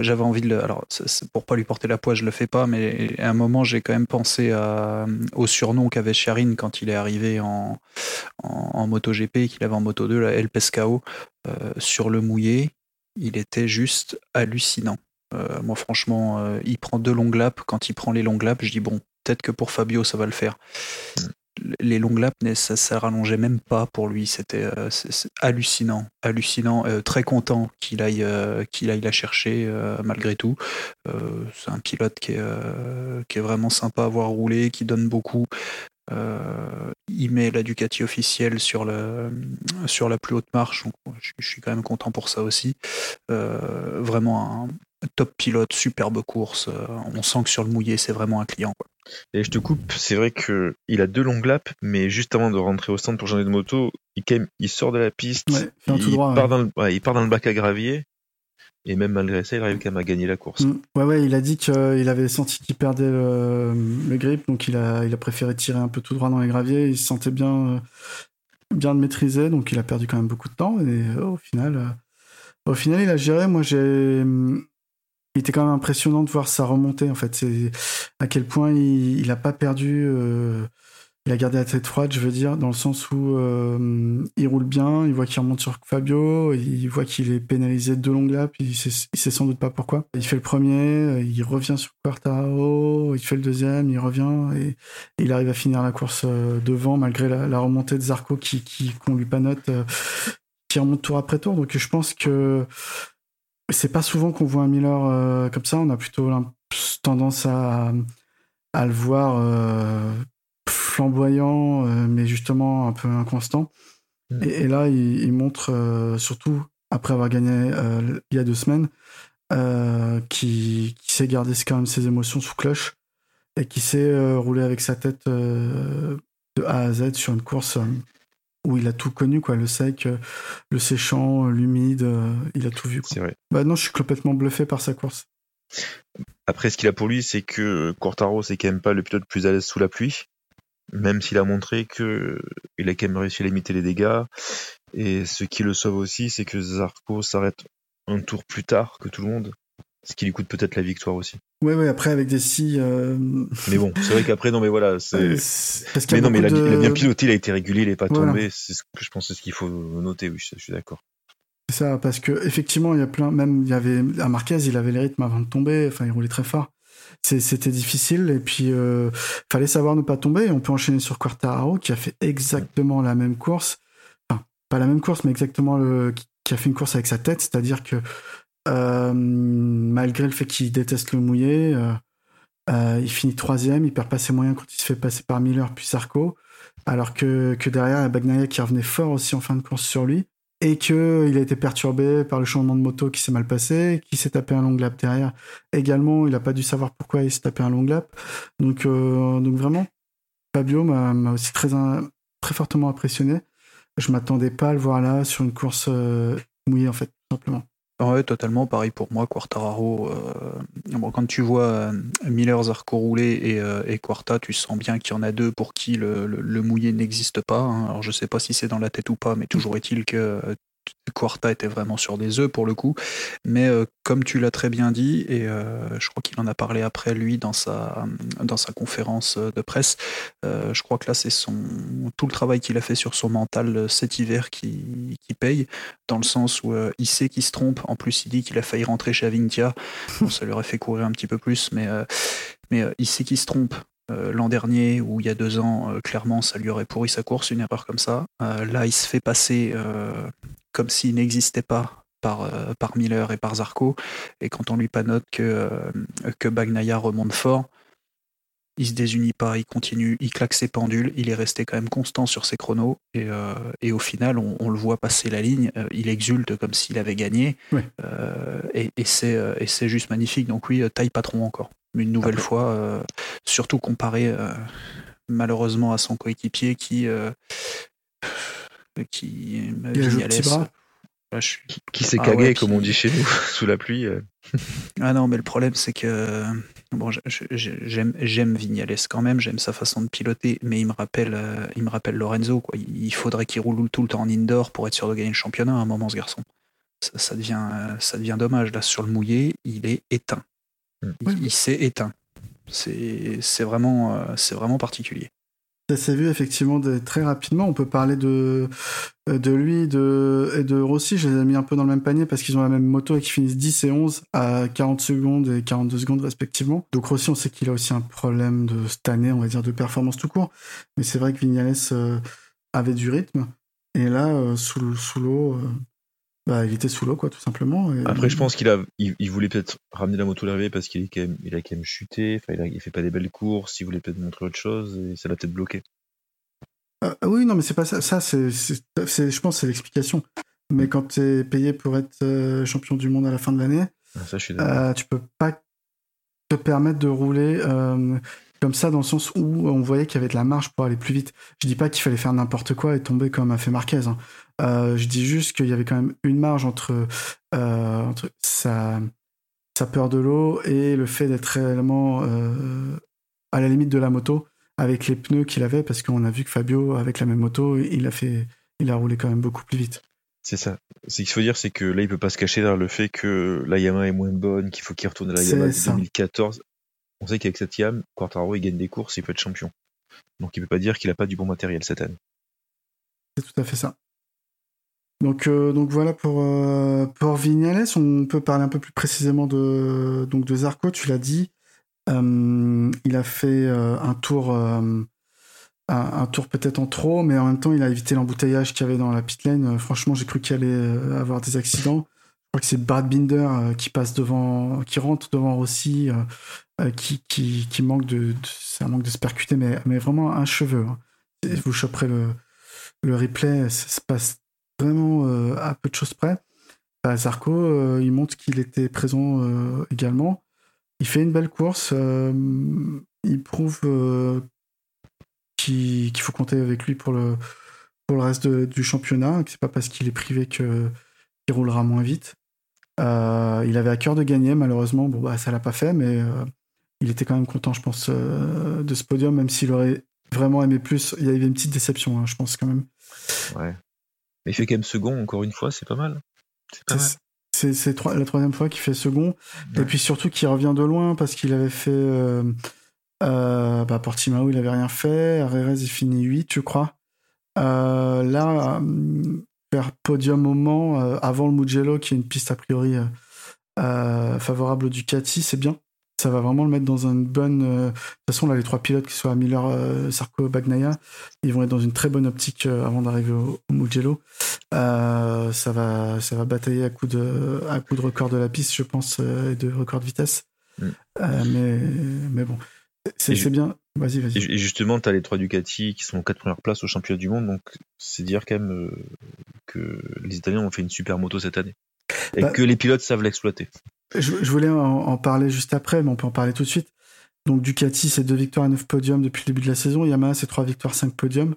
j'avais envie de le, alors pour pas lui porter la poids, je le fais pas, mais à un moment j'ai quand même pensé à, au surnom qu'avait Sharin quand il est arrivé en, en, MotoGP, qu'il avait en Moto 2, la El Pescao, euh, sur le mouillé, il était juste hallucinant. moi franchement, il prend deux longues laps. Quand il prend les longues laps, je dis bon, peut-être que pour Fabio ça va le faire les longues laps, ça, ça rallongeait même pas pour lui. C'était euh, hallucinant, hallucinant. Euh, très content qu'il aille, euh, la chercher malgré tout. c'est un pilote qui est, qui est vraiment sympa à voir rouler, qui donne beaucoup. il met la Ducati officielle sur, la plus haute marche. je, suis quand même content pour ça aussi. vraiment un, top pilote, superbe course. On sent que sur le mouillé, c'est vraiment un client. Et je te coupe, c'est vrai que il a deux longues laps, mais juste avant de rentrer au stand pour changer de moto, il, il sort de la piste, il, part dans le, il part dans le bac à gravier, et même malgré ça, il arrive quand même à gagner la course. Mm. Ouais, ouais, il a dit qu'il avait senti qu'il perdait le, grip, donc il a, il a préféré tirer un peu tout droit dans les graviers. Il se sentait bien, euh, bien de maîtriser, donc il a perdu quand même beaucoup de temps. Et euh, au final, au final, il a géré. Moi, j'ai, il était quand même impressionnant de voir sa remontée en fait. C'est à quel point il n'a pas perdu, euh, il a gardé la tête froide, je veux dire, dans le sens où euh, il roule bien, il voit qu'il remonte sur Fabio, il voit qu'il est pénalisé de longues laps, il sait, sait sans doute pas pourquoi. Il fait le premier, il revient sur Quartaro, il fait le deuxième, il revient et, il arrive à finir la course euh, devant malgré la, remontée de Zarco qui qu'on lui panote, qui remonte tour après tour. Donc je pense que c'est pas souvent qu'on voit un Miller euh, comme ça. On a plutôt tendance à, à le voir euh, flamboyant, euh, mais justement un peu inconstant. Mm. Et, là, il, montre, surtout après avoir gagné il y a deux semaines, qui, qui sait garder quand même ses émotions sous cloche et qui sait rouler avec sa tête de A à Z sur une course où il a tout connu, quoi. Le sec, le séchant, l'humide, euh, il a tout vu. C'est vrai. Bah non, je suis complètement bluffé par sa course. Après, ce qu'il a pour lui, c'est que Quartaro, c'est quand même pas le pilote plus à l'aise sous la pluie. Même s'il a montré que il a quand même réussi à limiter les dégâts. Et ce qui le sauve aussi, c'est que Zarco s'arrête un tour plus tard que tout le monde. Ce qui lui coûte peut-être la victoire aussi. Ouais, ouais, après avec des si. Euh, mais bon, c'est vrai qu'après, non, mais voilà. C'est... mais non, mais il a, bien piloté, il a été régulier, il est pas tombé. C'est ce que je pense, c'est ce qu'il faut noter, oui, je, suis d'accord. C'est ça, parce que effectivement, il y a plein, même il y avait à Marquez, il avait les rythmes avant de tomber, enfin, il roulait très fort. C'était difficile et puis euh, fallait savoir ne pas tomber. On peut enchaîner sur Quartararo qui a fait exactement la même course, enfin pas la même course, mais exactement le qui a fait une course avec sa tête, c'est-à-dire que malgré le fait qu'il déteste le mouillé, euh, euh, il finit troisième, il perd pas ses moyens quand il se fait passer par Miller puis Sarko, alors que, que derrière, il y a Bagnaia qui revenait fort aussi en fin de course sur lui. et que il a été perturbé par le changement de moto qui s'est mal passé, qui s'est tapé un long lap derrière. Également, il n'a pas dû savoir pourquoi il s'est tapé un long lap. Donc, euh, vraiment, Fabio m'a aussi très, fortement impressionné. Je m'attendais pas à le voir là sur une course euh, mouillée en fait, simplement. Ouais, totalement. Pareil pour moi, Quartararo. Euh, bon, quand tu vois euh, Miller, Zarco rouler et, euh, et, Quarta, tu sens bien qu'il y en a deux pour qui le, le, mouillé n'existe pas. Hein. Alors, je sais pas si c'est dans la tête ou pas, mais toujours est-il que Quarta était vraiment sur des œufs pour le coup. Mais euh, comme tu l'as très bien dit, et euh, je crois qu'il en a parlé après lui dans sa, conférence de presse, euh, je crois que là c'est tout le travail qu'il a fait sur son mental cet hiver qui, paye, dans le sens où il sait qu'il se trompe. En plus, il dit qu'il a failli rentrer chez Avintia. Ça lui aurait fait courir un petit peu plus, mais, mais il sait qu'il se trompe. Euh, l'an dernier ou il y a deux ans, euh, clairement, ça lui aurait pourri sa course, une erreur comme ça. Euh, là, il se fait passer comme s'il n'existait pas par, par Miller et par Zarco. Et quand on lui panote que, que Bagnaia remonte fort, il se désunit pas, il continue, il claque ses pendules, il est resté quand même constant sur ses chronos et, euh, et au final on, on, le voit passer la ligne, il exulte comme s'il avait gagné oui. et, et c'est juste magnifique. Donc oui, taille patron encore, une nouvelle Après. fois, surtout comparé malheureusement à son coéquipier qui qui il a joué petit bras. Là, suis... Qui, qui s'est ah, cagué, ouais, comme puis... on dit chez nous, sous la pluie. ah non, mais le problème, c'est que bon, j'aime Vignales quand même, j'aime sa façon de piloter, mais il me rappelle, euh, il me rappelle Lorenzo. Quoi. Il faudrait qu'il roule tout le temps en indoor pour être sûr de gagner le championnat à un moment, ce garçon. Ça, ça devient, ça devient dommage. Là, sur le mouillé, il est éteint. Mm. Il, il s'est éteint. C'est vraiment, euh, c'est vraiment particulier. Ça s'est vu effectivement de, très rapidement. On peut parler de, de lui de, et de Rossi. Je les ai mis un peu dans le même panier parce qu'ils ont la même moto et qu'ils finissent 10 et 11 à 40 secondes et 42 secondes respectivement. Donc Rossi, on sait qu'il a aussi un problème de cette année, on va dire, de performance tout court. Mais c'est vrai que Vignales euh, avait du rythme. Et là, euh, sous, sous l'eau, euh, bah, il était sous l'eau, quoi, tout simplement. Et... Après, je pense qu'il a, il, il voulait peut-être ramener la moto larvée parce qu'il quand même, il a quand même chuté. Enfin, il, a, il fait pas des belles courses. Il voulait peut-être montrer autre chose et ça l'a peut-être bloqué. Euh, oui, non, mais c'est pas ça. Ça, c'est, je pense, c'est l'explication. Mais quand tu es payé pour être euh, champion du monde à la fin de l'année, suis euh, tu peux pas te permettre de rouler euh, comme ça dans le sens où on voyait qu'il y avait de la marge pour aller plus vite. Je dis pas qu'il fallait faire n'importe quoi et tomber comme a fait Marquez. Hein. Euh, je dis juste qu'il y avait quand même une marge entre, euh, entre sa, sa, peur de l'eau et le fait d'être réellement euh, à la limite de la moto avec les pneus qu'il avait, parce qu'on a vu que Fabio, avec la même moto, il a, fait, il a roulé quand même beaucoup plus vite. C'est ça. Ce qu'il faut dire, c'est que là, il peut pas se cacher derrière le fait que la Yamaha est moins bonne, qu'il faut qu'il retourne à la Yamaha de 2014. On sait qu'avec Yam, Quartaro, il gagne des courses, il peut être champion. Donc il peut pas dire qu'il a pas du bon matériel cette année. C'est tout à fait ça. Donc, euh, voilà pour, euh, Vignales. On peut parler un peu plus précisément de, donc de Zarco, tu l'as dit. Euh, il a fait un tour, un, un, tour peut-être en trop, mais en même temps, il a évité l'embouteillage qu'il y avait dans la pit lane. franchement, j'ai cru qu'il allait avoir des accidents. Je crois que c'est Brad Binder qui passe devant, qui rentre devant Rossi, qui, qui, qui manque de, de un manque de se percuter, mais, mais vraiment un cheveu. Hein. Vous choperez le, le replay, ça se passe vraiment euh, à peu de choses près. Bah, Zarco, euh, il montre qu'il était présent euh, également. Il fait une belle course. il prouve qu'il qu faut compter avec lui pour le, pour le reste du championnat, c'est pas parce qu'il est privé qu'il roulera moins vite. Euh, il avait à cœur de gagner, malheureusement, bon bah ça l'a pas fait, mais euh, il était quand même content, je pense, euh, de ce podium, même s'il aurait vraiment aimé plus. Il y avait une petite déception, hein, je pense quand même. Ouais. Mais il fait quand même second, encore une fois, c'est pas mal. C'est C'est tro la troisième fois qu'il fait second, ouais. et puis surtout qu'il revient de loin parce qu'il avait fait euh, bah, Portimao, il avait rien fait. Herrera, il finit 8, je crois. là, faire podium au Mans euh, avant le Mugello, qui est une piste a priori euh, euh, favorable au Ducati, c'est bien. Ça va vraiment le mettre dans une bonne. de toute façon, là, les trois pilotes, ce soit Miller, Sarko, Bagnaia, ils vont être dans une très bonne optique avant d'arriver au, au, Mugello. ça va, ça va batailler à coup de, à coup de record de la piste, je pense, et de record de vitesse. Mm. mais, mais bon, c'est bien. Vas-y, vas-y. Et, justement, tu as les trois Ducati qui sont aux quatre premières places au championnat du monde, donc c'est dire quand même euh, que les Italiens ont fait une super moto cette année. Et bah, que les pilotes savent l'exploiter. Je, voulais en, parler juste après, mais on peut en parler tout de suite. Donc Ducati, c'est deux victoires et neuf podiums depuis le début de la saison. Yamaha, c'est trois victoires, cinq podiums.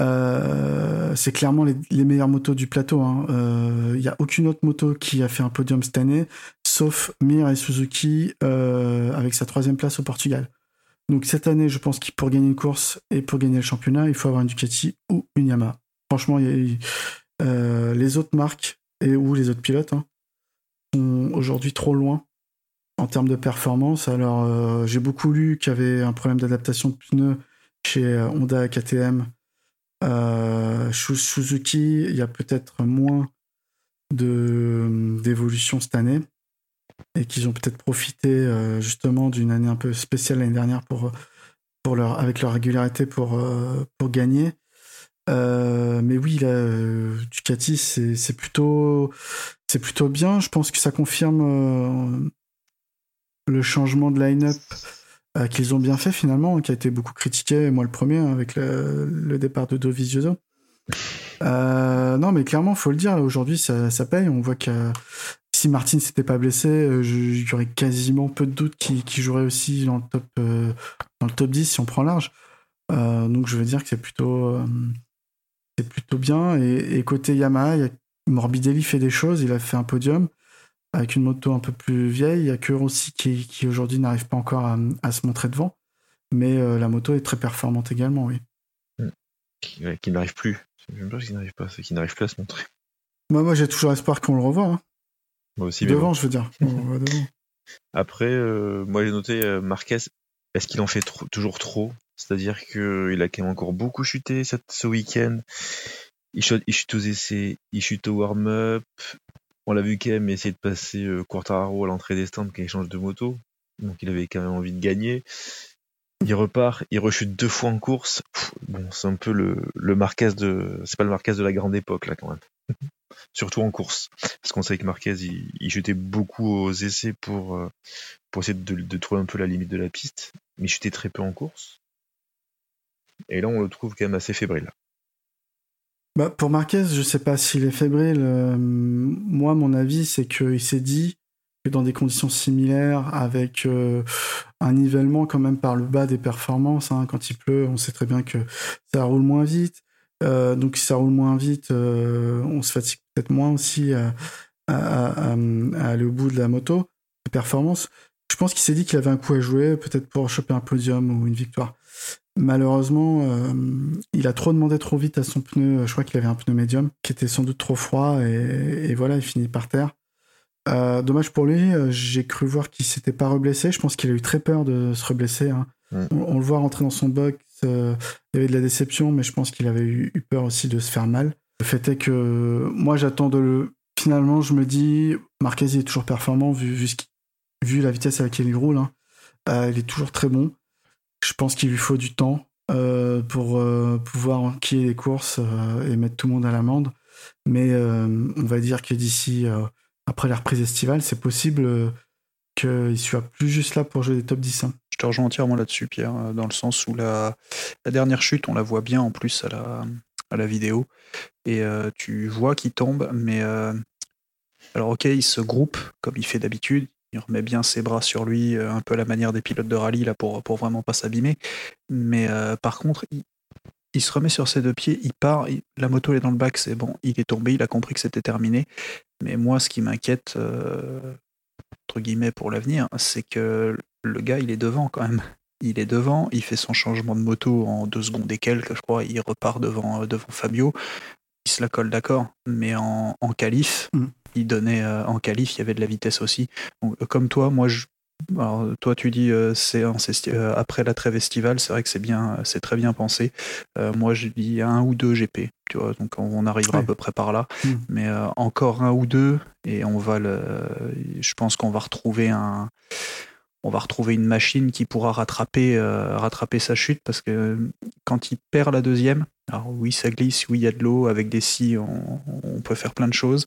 Euh, c'est clairement les, meilleures motos du plateau. Il hein. n'y a aucune autre moto qui a fait un podium cette année, sauf Mir et Suzuki avec sa troisième place au Portugal. Donc cette année, je pense que pour gagner une course et pour gagner le championnat, il faut avoir une Ducati ou une Yamaha. Franchement, euh, les autres marques et ou les autres pilotes hein, aujourd'hui trop loin en termes de performance. Alors euh, j'ai beaucoup lu qu'il y avait un problème d'adaptation de pneus chez euh, Honda KTM. Suzuki, il y a peut-être moins d'évolution cette année et qu'ils ont peut-être profité euh, justement d'une année un peu spéciale l'année dernière pour, pour leur, avec leur régularité pour, euh, pour gagner. Euh, mais oui, là, Ducati, c'est plutôt, c'est plutôt bien. Je pense que ça confirme le changement de line-up qu'ils ont bien fait finalement, qui a été beaucoup critiqué, moi le premier, hein, avec le, départ de Dovizioso. Euh, non, mais clairement, faut le dire. Aujourd'hui, ça, paye. On voit que si Martin s'était pas blessé, euh, il y aurait quasiment peu de doutes qu'il jouerait aussi dans le top euh, dans le top 10 si on prend large. Euh, donc je veux dire que c'est plutôt c'est plutôt bien. Et, côté Yamaha, a, Morbidelli fait des choses. Il a fait un podium avec une moto un peu plus vieille. Il y a que Rossi qui, qui aujourd'hui n'arrive pas encore à, à, se montrer devant. Mais la moto est très performante également, oui. Qui, n'arrive plus. Je n'arrive pas, c'est qui n'arrive plus à se montrer. Moi, moi j'ai toujours espoir qu'on le revoie. Hein. Moi aussi. Devant, je veux dire. Après, euh, moi j'ai noté euh, Marquez. Est-ce qu'il en fait toujours trop? C'est-à-dire qu'il a quand même encore beaucoup chuté ce week-end. Il chute, aux essais, il chute au warm-up. On l'a vu quand même essayer de passer euh, Quartararo à l'entrée des stands quand change de moto. Donc il avait quand même envie de gagner. Il repart, il rechute deux fois en course. bon, c'est un peu le, Marquez de. C'est pas le Marquez de la grande époque là quand même. surtout en course. Parce qu'on savait que Marquez, il, chutait beaucoup aux essais pour, euh, pour essayer de, trouver un peu la limite de la piste, mais il chutait très peu en course. Et là, on le trouve quand même assez fébrile. Bah, pour Marquez, je sais pas s'il est fébrile. Euh, moi, mon avis, c'est qu'il s'est dit que dans des conditions similaires, avec euh, un nivellement quand même par le bas des performances, hein, quand il pleut, on sait très bien que ça roule moins vite. Euh, donc si ça roule moins vite, on se fatigue peut-être moins aussi à, aller au bout de la moto, de performance. Je pense qu'il s'est dit qu'il avait un coup à jouer, peut-être pour choper un podium ou une victoire. Malheureusement, euh, il a trop demandé trop vite à son pneu. Je crois qu'il avait un pneu médium qui était sans doute trop froid et, voilà, il finit par terre. dommage pour lui, j'ai cru voir qu'il s'était pas reblessé. Je pense qu'il a eu très peur de se reblesser. Hein. Mm. On, le voit rentrer dans son box euh, il y avait de la déception, mais je pense qu'il avait eu, peur aussi de se faire mal. Le fait est que moi, j'attends de le. Finalement, je me dis, Marquez est toujours performant vu, vu, la vitesse à laquelle il roule. Hein. Euh, il est toujours très bon. Je pense qu'il lui faut du temps euh, pour pouvoir enquiller les courses et mettre tout le monde à l'amende. Mais on va dire que d'ici, après la reprise estivale, c'est possible qu'il soit plus juste là pour jouer des top 10. Je te rejoins entièrement là-dessus, Pierre, euh, dans le sens où la, dernière chute, on la voit bien en plus à la, à la vidéo. Et euh, tu vois qu'il tombe, mais. Euh, alors, ok, il se groupe comme il fait d'habitude. Il remet bien ses bras sur lui, un peu la manière des pilotes de rallye, là, pour, pour vraiment pas s'abîmer. Mais par contre, il, se remet sur ses deux pieds, il part, la moto est dans le bac, c'est bon, il est tombé, il a compris que c'était terminé. Mais moi, ce qui m'inquiète, entre guillemets, pour l'avenir, c'est que le gars, il est devant quand même. Il est devant, il fait son changement de moto en deux secondes et quelques, je crois, il repart devant, euh, devant Fabio. Il se la colle, d'accord, mais en, en qualif, mm. Il donnait euh, en qualif, il y avait de la vitesse aussi. Euh, comme toi, moi, je, alors, toi, tu dis c'est après la trêve estivale, c'est vrai que c'est bien, c'est très bien pensé. moi, je dis un ou deux GP, tu vois, donc on, arrivera à peu près par là. Mm. Mais encore un ou deux, et on va le. Je pense qu'on va retrouver un on va retrouver une machine qui pourra rattraper, euh, rattraper sa chute parce que quand il perd la deuxième, alors oui, ça glisse, oui, il y a de l'eau, avec des scies, on, peut faire plein de choses.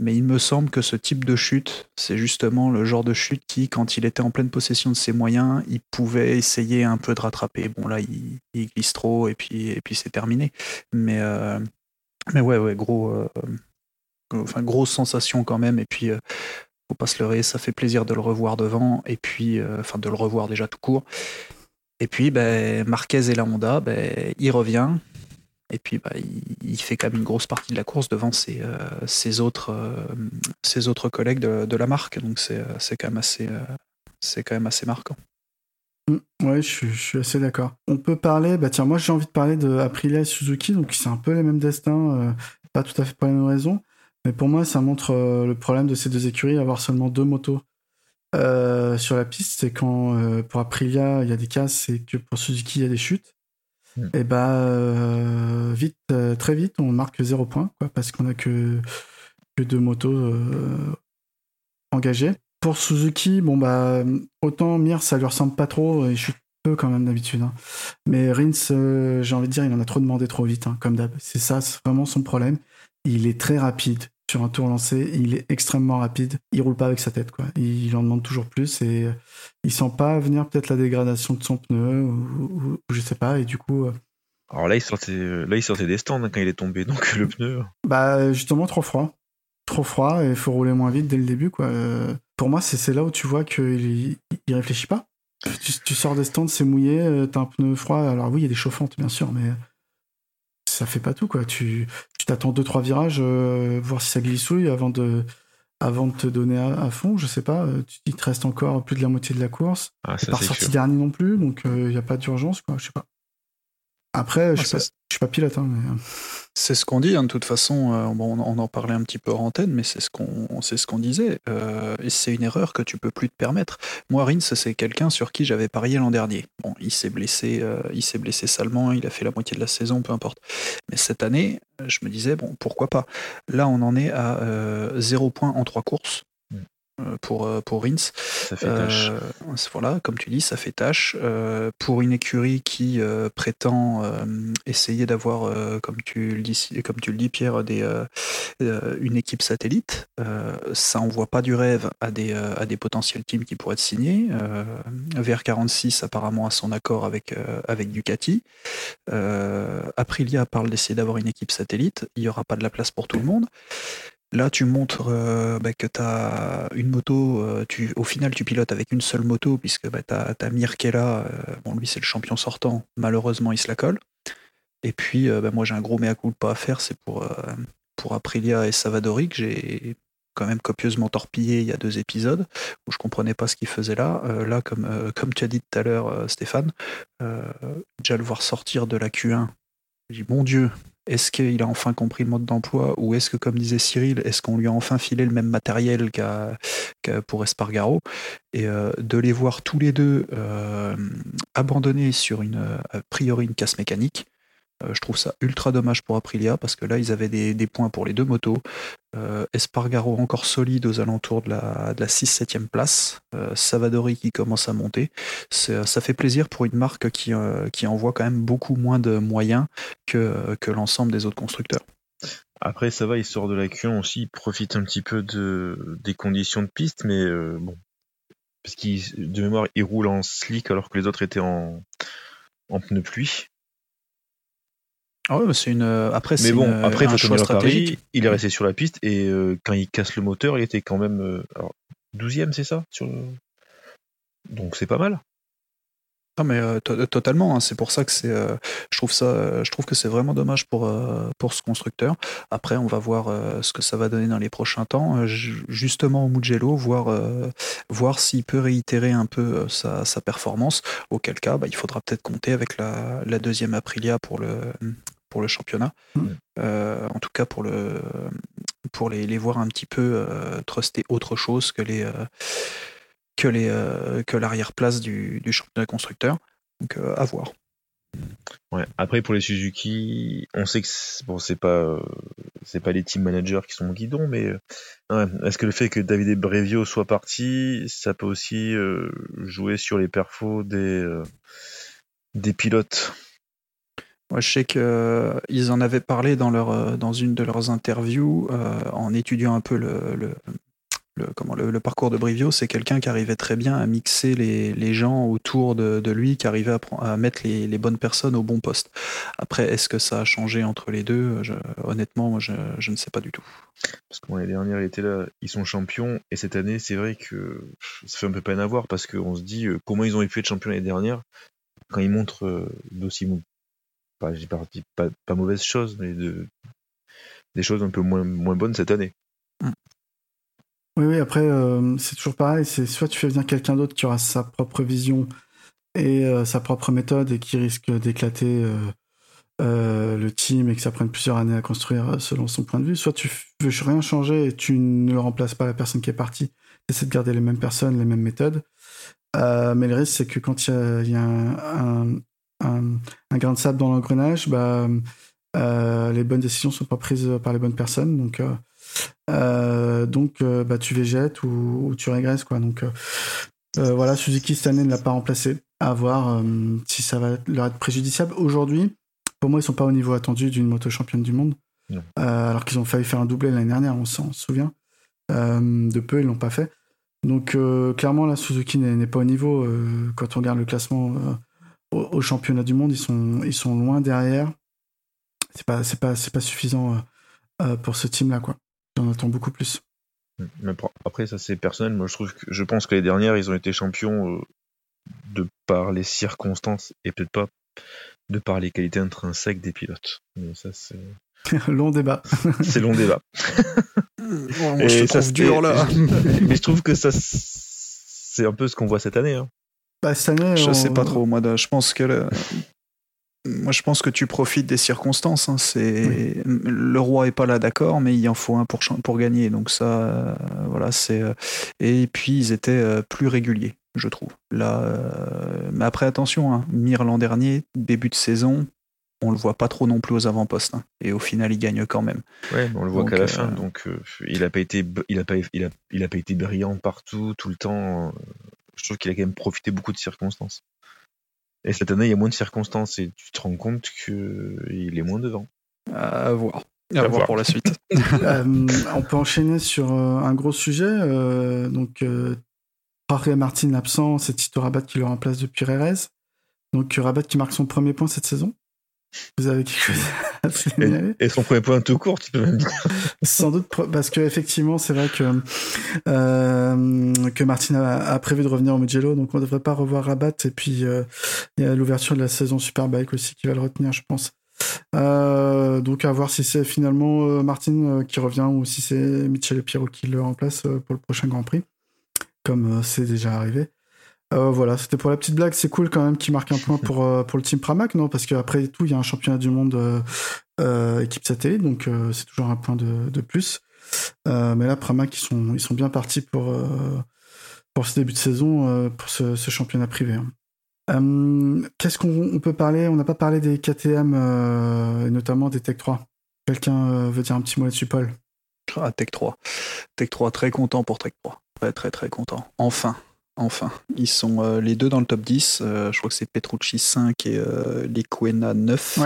Mais il me semble que ce type de chute, c'est justement le genre de chute qui, quand il était en pleine possession de ses moyens, il pouvait essayer un peu de rattraper. Bon là, il, glisse trop et puis, et puis c'est terminé. Mais, euh, mais ouais, ouais, gros, euh, enfin grosse sensation quand même. Et puis faut pas se leurrer, ça fait plaisir de le revoir devant. Et puis, enfin de le revoir déjà tout court. Et puis, ben, Marquez et la Honda, ben, il revient. Et puis, bah, il, fait quand même une grosse partie de la course devant ses, euh, autres, euh, autres collègues de, la marque. Donc, c'est euh, quand, même assez, c'est quand même assez marquant. Mmh, ouais, je, suis assez d'accord. On peut parler, bah tiens, moi j'ai envie de parler de et Suzuki, donc c'est un peu les mêmes destins, pas tout à fait pour les mêmes raisons, mais pour moi ça montre le problème de ces deux écuries, avoir seulement deux motos sur la piste, c'est quand pour Aprilia il y a des casses et que pour Suzuki il y a des chutes. Mm. et bah euh, vite, euh, très vite, on marque zéro point, quoi, parce qu'on a que, que deux motos euh, engagées. Pour Suzuki, bon bah autant Mir ça lui ressemble pas trop, et je suis peu quand même d'habitude. Hein. Mais Rins, j'ai envie de dire, il en a trop demandé trop vite, hein, comme d'hab. C'est ça, c'est vraiment son problème. Il est très rapide sur un tour lancé, il est extrêmement rapide. Il roule pas avec sa tête, quoi. Il en demande toujours plus et il sent pas venir peut-être la dégradation de son pneu ou, je sais pas. Et du coup. Euh, Alors là, il sortait, là, il sortait des stands hein, quand il est tombé, donc le pneu. Bah justement, trop froid, trop froid et il faut rouler moins vite dès le début, quoi. Euh, pour moi, c'est là où tu vois qu'il il réfléchit pas. Tu, sors des stands, c'est mouillé, euh, t'as un pneu froid. Alors oui, il y a des chauffantes, bien sûr, mais ça fait pas tout quoi. Tu t'attends deux trois virages, euh, voir si ça glissouille avant de avant de te donner à, fond. Je sais pas. Euh, il te reste encore plus de la moitié de la course. Ah, pas sorti dernier non plus, donc il euh, n'y a pas d'urgence quoi. Je sais pas. Après, je, ne suis pas pilote. Hein, euh. C'est ce qu'on dit, hein, de toute façon, euh, on en parlait un petit peu en antenne, mais c'est ce qu'on ce qu'on disait. Euh, et c'est une erreur que tu peux plus te permettre. Moi, Rins, c'est quelqu'un sur qui j'avais parié l'an dernier. Bon, il s'est blessé, il s'est blessé salement, il a fait la moitié de la saison, peu importe. Mais cette année, je me disais, bon, pourquoi pas? Là, on en est à 0 points en trois courses. Euh, pour, euh, pour Rins. Ça fait tâche. Euh, voilà, comme tu dis, ça fait tâche. pour une écurie qui prétend essayer d'avoir, comme, tu le dis, comme tu le dis, Pierre, des, une équipe satellite, ça envoie pas du rêve à des, à des potentiels teams qui pourraient être signés. VR46 apparemment a son accord avec, avec Ducati. Aprilia parle d'essayer d'avoir une équipe satellite. Il n'y aura pas de la place pour tout le monde. Là, tu montres euh, bah, que tu as une moto, euh, tu, au final, tu pilotes avec une seule moto, puisque bah, tu as, Mir qui est là. Euh, bon, lui, c'est le champion sortant. Malheureusement, il se la colle. Et puis, bah, moi, j'ai un gros mea culpa à faire, c'est pour, Aprilia et Savadori, que j'ai quand même copieusement torpillé il y a deux épisodes, où je comprenais pas ce qu'il faisait là. là, comme, comme tu as dit tout à l'heure, Stéphane, déjà le voir sortir de la Q1, j'ai dit, mon Dieu, est-ce qu'il a enfin compris le mode d'emploi ou est-ce que, comme disait Cyril, est-ce qu'on lui a enfin filé le même matériel qu'à, pour Espargaro? Et euh, de les voir tous les deux euh, abandonnés sur une, a priori une casse mécanique, je trouve ça ultra dommage pour Aprilia parce que là, ils avaient des, points pour les deux motos. Euh, Espargaro encore solide aux alentours de la, de la 6-7e place. Euh, Savadori qui commence à monter. Ça fait plaisir pour une marque qui, envoie quand même beaucoup moins de moyens que, l'ensemble des autres constructeurs. Après, ça va, il sort de la Q1 aussi, il profite un petit peu de, des conditions de piste, mais bon. Parce qu'il, de mémoire, il roule en slick alors que les autres étaient en, en pneu pluie. Ah ouais, c'est une. Euh, après, mais bon, après, il faut choix stratégique. il est resté sur la piste et euh, quand il casse le moteur, il était quand même euh, alors, 12e, c'est ça sur Donc c'est pas mal. Ah mais totalement, hein. c'est pour ça que c'est, je trouve ça, je trouve que c'est vraiment dommage pour pour ce constructeur. Après, on va voir ce que ça va donner dans les prochains temps, justement au Mugello, voir voir s'il peut réitérer un peu sa, sa performance. Auquel cas, bah, il faudra peut-être compter avec la, la deuxième Aprilia pour le pour le championnat. Mmh. Euh, en tout cas, pour, le, pour les, les voir un petit peu euh, truster autre chose que les euh, que les que l'arrière-place du, du, championnat constructeur. Donc à voir. Ouais. Après pour les Suzuki, on sait que bon c'est pas c'est pas les team managers qui sont au guidon, mais est-ce que le fait que David Brevio soit parti, ça peut aussi jouer sur les perfos des des pilotes? Moi, je sais qu'ils en avaient parlé dans, leur, dans une de leurs interviews en étudiant un peu le, le, comment, le, parcours de Brivio, c'est quelqu'un qui arrivait très bien à mixer les, les gens autour de, de, lui, qui arrivait à, à mettre les, les, bonnes personnes au bon poste. Après, est-ce que ça a changé entre les deux? Honnêtement, moi, je, je, ne sais pas du tout. Parce que l'année dernière, il était là, ils sont champions, et cette année, c'est vrai que ça fait un peu peine à voir, parce qu'on se dit euh, comment ils ont pu être champions l'année dernière, quand ils montrent euh, d'aussi, pas, pas, pas mauvaise chose, mais de, des choses un peu moins, moins bonnes cette année. Mm. Oui, oui, après, euh, c'est toujours pareil. C'est soit tu fais venir quelqu'un d'autre qui aura sa propre vision et euh, sa propre méthode et qui risque d'éclater euh, le team et que ça prenne plusieurs années à construire selon son point de vue. Soit tu veux rien changer et tu ne remplaces pas la personne qui est partie. Tu essaies de garder les mêmes personnes, les mêmes méthodes. mais le risque, c'est que quand il y a, un, grain de sable dans l'engrenage, bah, les bonnes décisions sont pas prises par les bonnes personnes. Donc, euh, donc, euh, bah, tu végètes ou, tu régresses, quoi. Donc, euh, voilà, Suzuki cette année ne l'a pas remplacé. À voir si ça va leur être préjudiciable. Aujourd'hui, pour moi, ils sont pas au niveau attendu d'une moto championne du monde. alors qu'ils ont failli faire un doublé l'année dernière, on s'en souvient. de peu, ils l'ont pas fait. Donc clairement, la Suzuki n'est pas au niveau. quand on regarde le classement au, championnat du monde, ils sont, ils sont loin derrière. C'est pas, c'est pas, c'est pas suffisant pour ce team-là, quoi. On attend beaucoup plus. Mais après, ça c'est personnel. Moi, je trouve que je pense que les dernières, ils ont été champions euh, de par les circonstances et peut-être pas de par les qualités intrinsèques des pilotes. Mais ça, c'est long débat. c'est long débat. et je ça dur là. mais je trouve que ça, c'est un peu ce qu'on voit cette année. Hein. Bah, cette année, je sais pas trop. Moi, je pense que moi, je pense que tu profites des circonstances. Hein. C'est le roi est pas là, d'accord, mais il en faut un pour pour gagner. Donc ça, euh, voilà, c'est. Euh, et puis ils étaient euh, plus réguliers, je trouve. Là, mais après attention, hein, Mir l'an dernier, début de saison, on le voit pas trop non plus aux avant-postes. Hein. Et au final, il gagne quand même. Ouais, on le voit qu'à la fin. Donc, il a pas été, il a pas, il a, il a pas été brillant partout, tout le temps. Je trouve qu'il a quand même profité beaucoup de circonstances. Et cette année, il y a moins de circonstances et tu te rends compte qu'il est moins devant. À voir. À, voir, pour la suite. Euh, on peut enchaîner sur euh, un gros sujet. Euh, donc, euh, et Martin absent, c'est Tito Rabat qui le remplace depuis Rerez. Donc, Rabat qui marque son premier point cette saison. Vous avez quelque chose? Et, son premier point tout court, tu peux même dire. Sans doute, parce que effectivement, c'est vrai que euh, que Martin a, prévu de revenir au Mugello, donc on ne devrait pas revoir Rabat. Et puis euh, il y a l'ouverture de la saison Superbike aussi qui va le retenir, je pense. Euh, donc à voir si c'est finalement euh, Martin qui revient ou si c'est Michel Pierrot qui le remplace pour le prochain Grand Prix, comme c'est déjà arrivé. Euh, voilà, c'était pour la petite blague. C'est cool quand même qu'il marque un point pour, euh, pour le team Pramac, non? Parce qu'après tout, il y a un championnat du monde euh, équipe satellite, donc c'est toujours un point de, plus. mais là, Pramac, ils sont, bien partis pour, ce début de saison, pour ce, ce, championnat privé. Hein. Qu'est-ce qu'on peut parler? On n'a pas parlé des KTM, et notamment des Tech 3. Quelqu'un veut dire un petit mot là-dessus, Paul? Ah, Tech 3. Tech 3, très content pour Tech 3. Très, très, très content. Enfin, Enfin, ils sont euh, les deux dans le top 10. Euh, je crois que c'est Petrucci 5 et euh, Liquena 9.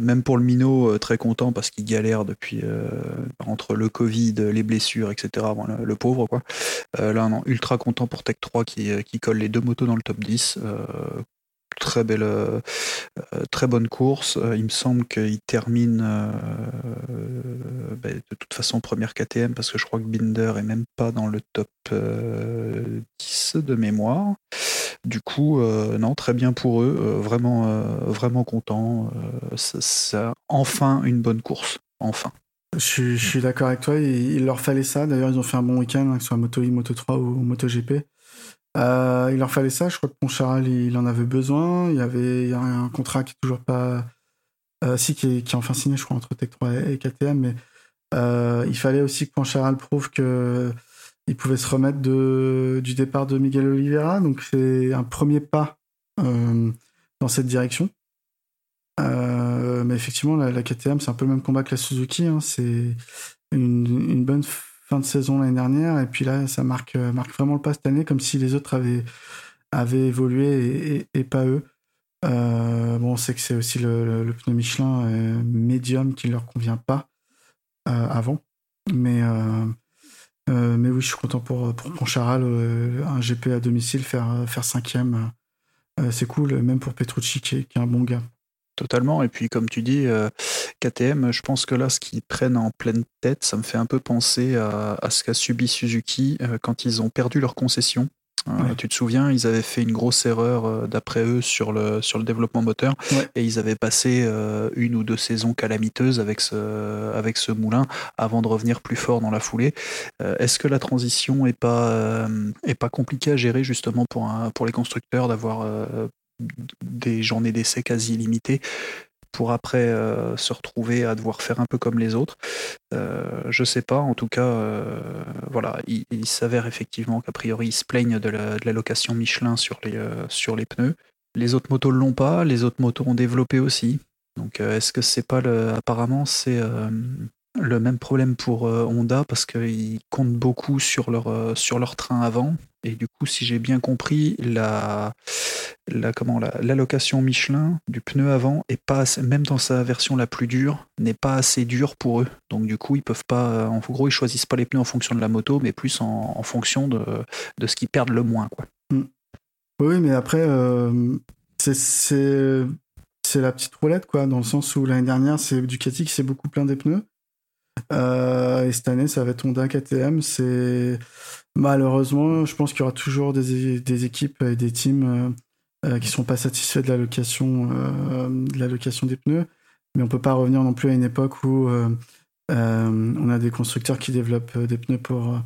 même pour le Mino, très content parce qu'il galère depuis entre le Covid, les blessures, etc. le, pauvre quoi. là, non, ultra content pour Tech 3 qui, qui colle les deux motos dans le top 10 très belle, euh, euh, très bonne course. Euh, il me semble qu'il termine bah, de toute façon première KTM parce que je crois que Binder est même pas dans le top 10 de mémoire. Du coup, non, très bien pour eux, vraiment, vraiment content. enfin une bonne course, enfin. Je, suis d'accord avec toi, il, leur fallait ça. D'ailleurs, ils ont fait un bon week-end, hein, que ce soit Moto Moto 3 ou Moto GP. Euh, il leur fallait ça. Je crois que Poncharal, il, en avait besoin. Il y avait un contrat qui est toujours pas. Euh, qui est, enfin signé, je crois, entre Tech 3 et, KTM. Mais euh, il fallait aussi que Poncharal prouve que il pouvait se remettre du départ de Miguel Oliveira. Donc, c'est un premier pas dans cette direction. mais effectivement, la, KTM, c'est un peu le même combat que la Suzuki. Hein. C'est une bonne fin de saison l'année dernière. Et puis là, ça marque, euh, marque vraiment le pas cette année, comme si les autres avaient, avaient évolué et, pas eux. bon, on sait que c'est aussi le, pneu Michelin médium qui leur convient pas avant. Mais, mais oui, je suis content pour, pour Poncharal, un GP à domicile, faire, faire cinquième. c'est cool, même pour Petrucci qui est un bon gars. Totalement. Et puis, comme tu dis, euh, KTM, je pense que là, ce qu'ils prennent en pleine tête, ça me fait un peu penser à, ce qu'a subi Suzuki euh, quand ils ont perdu leur concession. Euh, tu te souviens, ils avaient fait une grosse erreur d'après eux sur le, sur le développement moteur et ils avaient passé une ou deux saisons calamiteuses avec ce, avec ce moulin avant de revenir plus fort dans la foulée. Est-ce que la transition est pas, est pas compliquée à gérer justement pour, pour les constructeurs d'avoir des journées d'essai quasi illimitées pour après euh, se retrouver à devoir faire un peu comme les autres. Euh, je sais pas, en tout cas, euh, voilà, il, s'avère effectivement qu'a priori ils se plaignent de la, location Michelin sur les, sur les pneus. Les autres motos ne l'ont pas, les autres motos ont développé aussi. Donc est-ce que c'est pas le. Apparemment, c'est le même problème pour Honda parce qu'ils comptent beaucoup sur leur, sur leur train avant? Et du coup, si j'ai bien compris, la, la comment l'allocation Michelin du pneu avant est pas même dans sa version la plus dure n'est pas assez dure pour eux. Donc du coup, ils peuvent pas. En gros, ils choisissent pas les pneus en fonction de la moto, mais plus en, fonction de, ce qu'ils perdent le moins. Mm. Oui, mais après, euh, c'est la petite roulette, quoi, dans le sens où l'année dernière, c'est Ducati qui s'est beaucoup plein des pneus. Euh, et cette année, ça va être Honda KTM. C'est malheureusement, je pense qu'il y aura toujours des, des équipes et des teams euh, qui sont pas satisfaits de l'allocation euh, des pneus. Mais on peut pas revenir non plus à une époque où euh, on a des constructeurs qui développent des pneus pour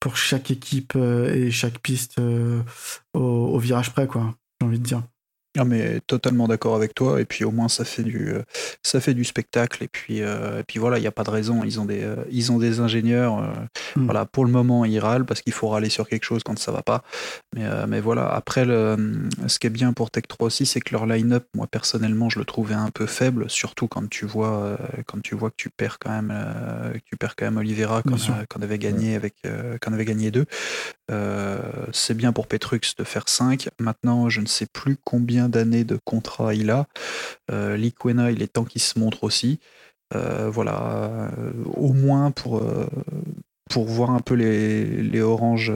pour chaque équipe et chaque piste au, au virage près, quoi. J'ai envie de dire. Ah mais totalement d'accord avec toi et puis au moins ça fait du euh, ça fait du spectacle et puis euh, et puis voilà il n'y a pas de raison ils ont des euh, ils ont des ingénieurs mm. voilà pour le moment ils râlent parce qu'il faut râler sur quelque chose quand ça va pas. Mais mais voilà après le ce qui est bien pour Tech 3 aussi c'est que leur line-up moi personnellement je le trouvais un peu faible surtout quand tu vois quand tu vois que tu perds quand même que tu perds quand même Oliveira quand, quand avait gagné avec quand avait gagné deux. C'est bien pour Petrux de faire 5 maintenant je ne sais plus combien d'années de contrat il a. Euh, Liquena, il est temps qu'il se montre aussi. Euh, voilà, euh, au moins pour, pour voir un peu les, les oranges,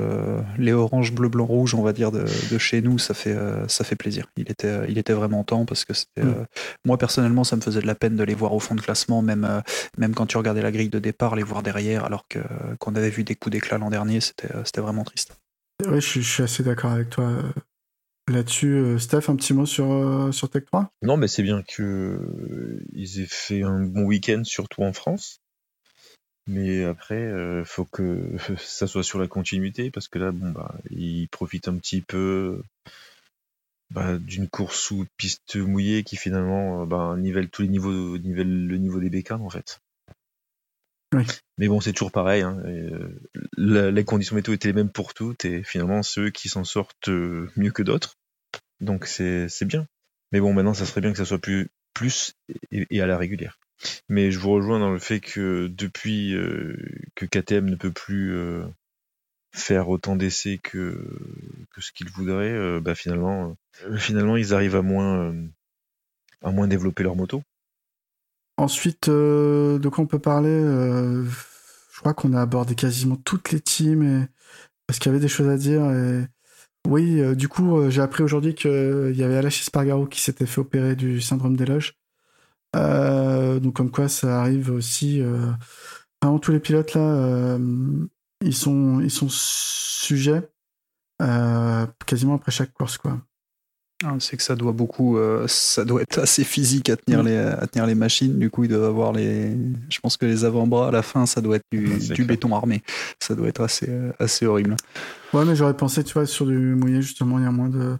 les oranges bleu, blanc, rouge, on va dire, de, chez nous, ça fait, ça fait plaisir. Il était, il était vraiment temps parce que c'était, mm. moi personnellement, ça me faisait de la peine de les voir au fond de classement, même, même quand tu regardais la grille de départ, les voir derrière, alors que, qu'on avait vu des coups d'éclat l'an dernier, c'était, c'était vraiment triste. Oui, je, je suis assez d'accord avec toi là-dessus. Euh, Steph, un petit mot sur, euh, Tech 3 Non, mais c'est bien qu'ils euh, aient fait un bon week-end, surtout en France. Mais après, faut que ça soit sur la continuité, parce que là, bon, bah, ils profitent un petit peu bah, d'une course sous piste mouillée qui finalement bah, nivelle tous les niveaux, nivelle le niveau des bécanes en fait. Mais bon, c'est toujours pareil. Hein, les conditions météo étaient les mêmes pour toutes et finalement, ceux qui s'en sortent mieux que d'autres. Donc c'est bien. Mais bon, maintenant, ça serait bien que ça soit plus, plus et, à la régulière. Mais je vous rejoins dans le fait que depuis euh, que KTM ne peut plus euh, faire autant d'essais que, que ce qu'il voudrait, euh, bah finalement, finalement, ils arrivent à moins, à moins développer leur moto. Ensuite, de quoi on peut parler Je crois qu'on a abordé quasiment toutes les teams et... parce qu'il y avait des choses à dire et oui, euh, du coup, euh, j'ai appris aujourd'hui qu'il euh, y avait Alachis Spargaro qui s'était fait opérer du syndrome des loges. donc, comme quoi, ça arrive aussi. Vraiment, tous les pilotes là, ils sont, ils sont sujets quasiment après chaque course, quoi. Ah, c'est que ça doit beaucoup, euh, ça doit être assez physique à tenir, mm. les, à tenir les machines. Du coup, ils doivent avoir les. Je pense que les avant-bras à la fin, ça doit être du, béton armé. Ça doit être assez, euh, assez horrible. Ouais, mais j'aurais pensé, tu vois, sur du mouillé, justement, il y a moins de.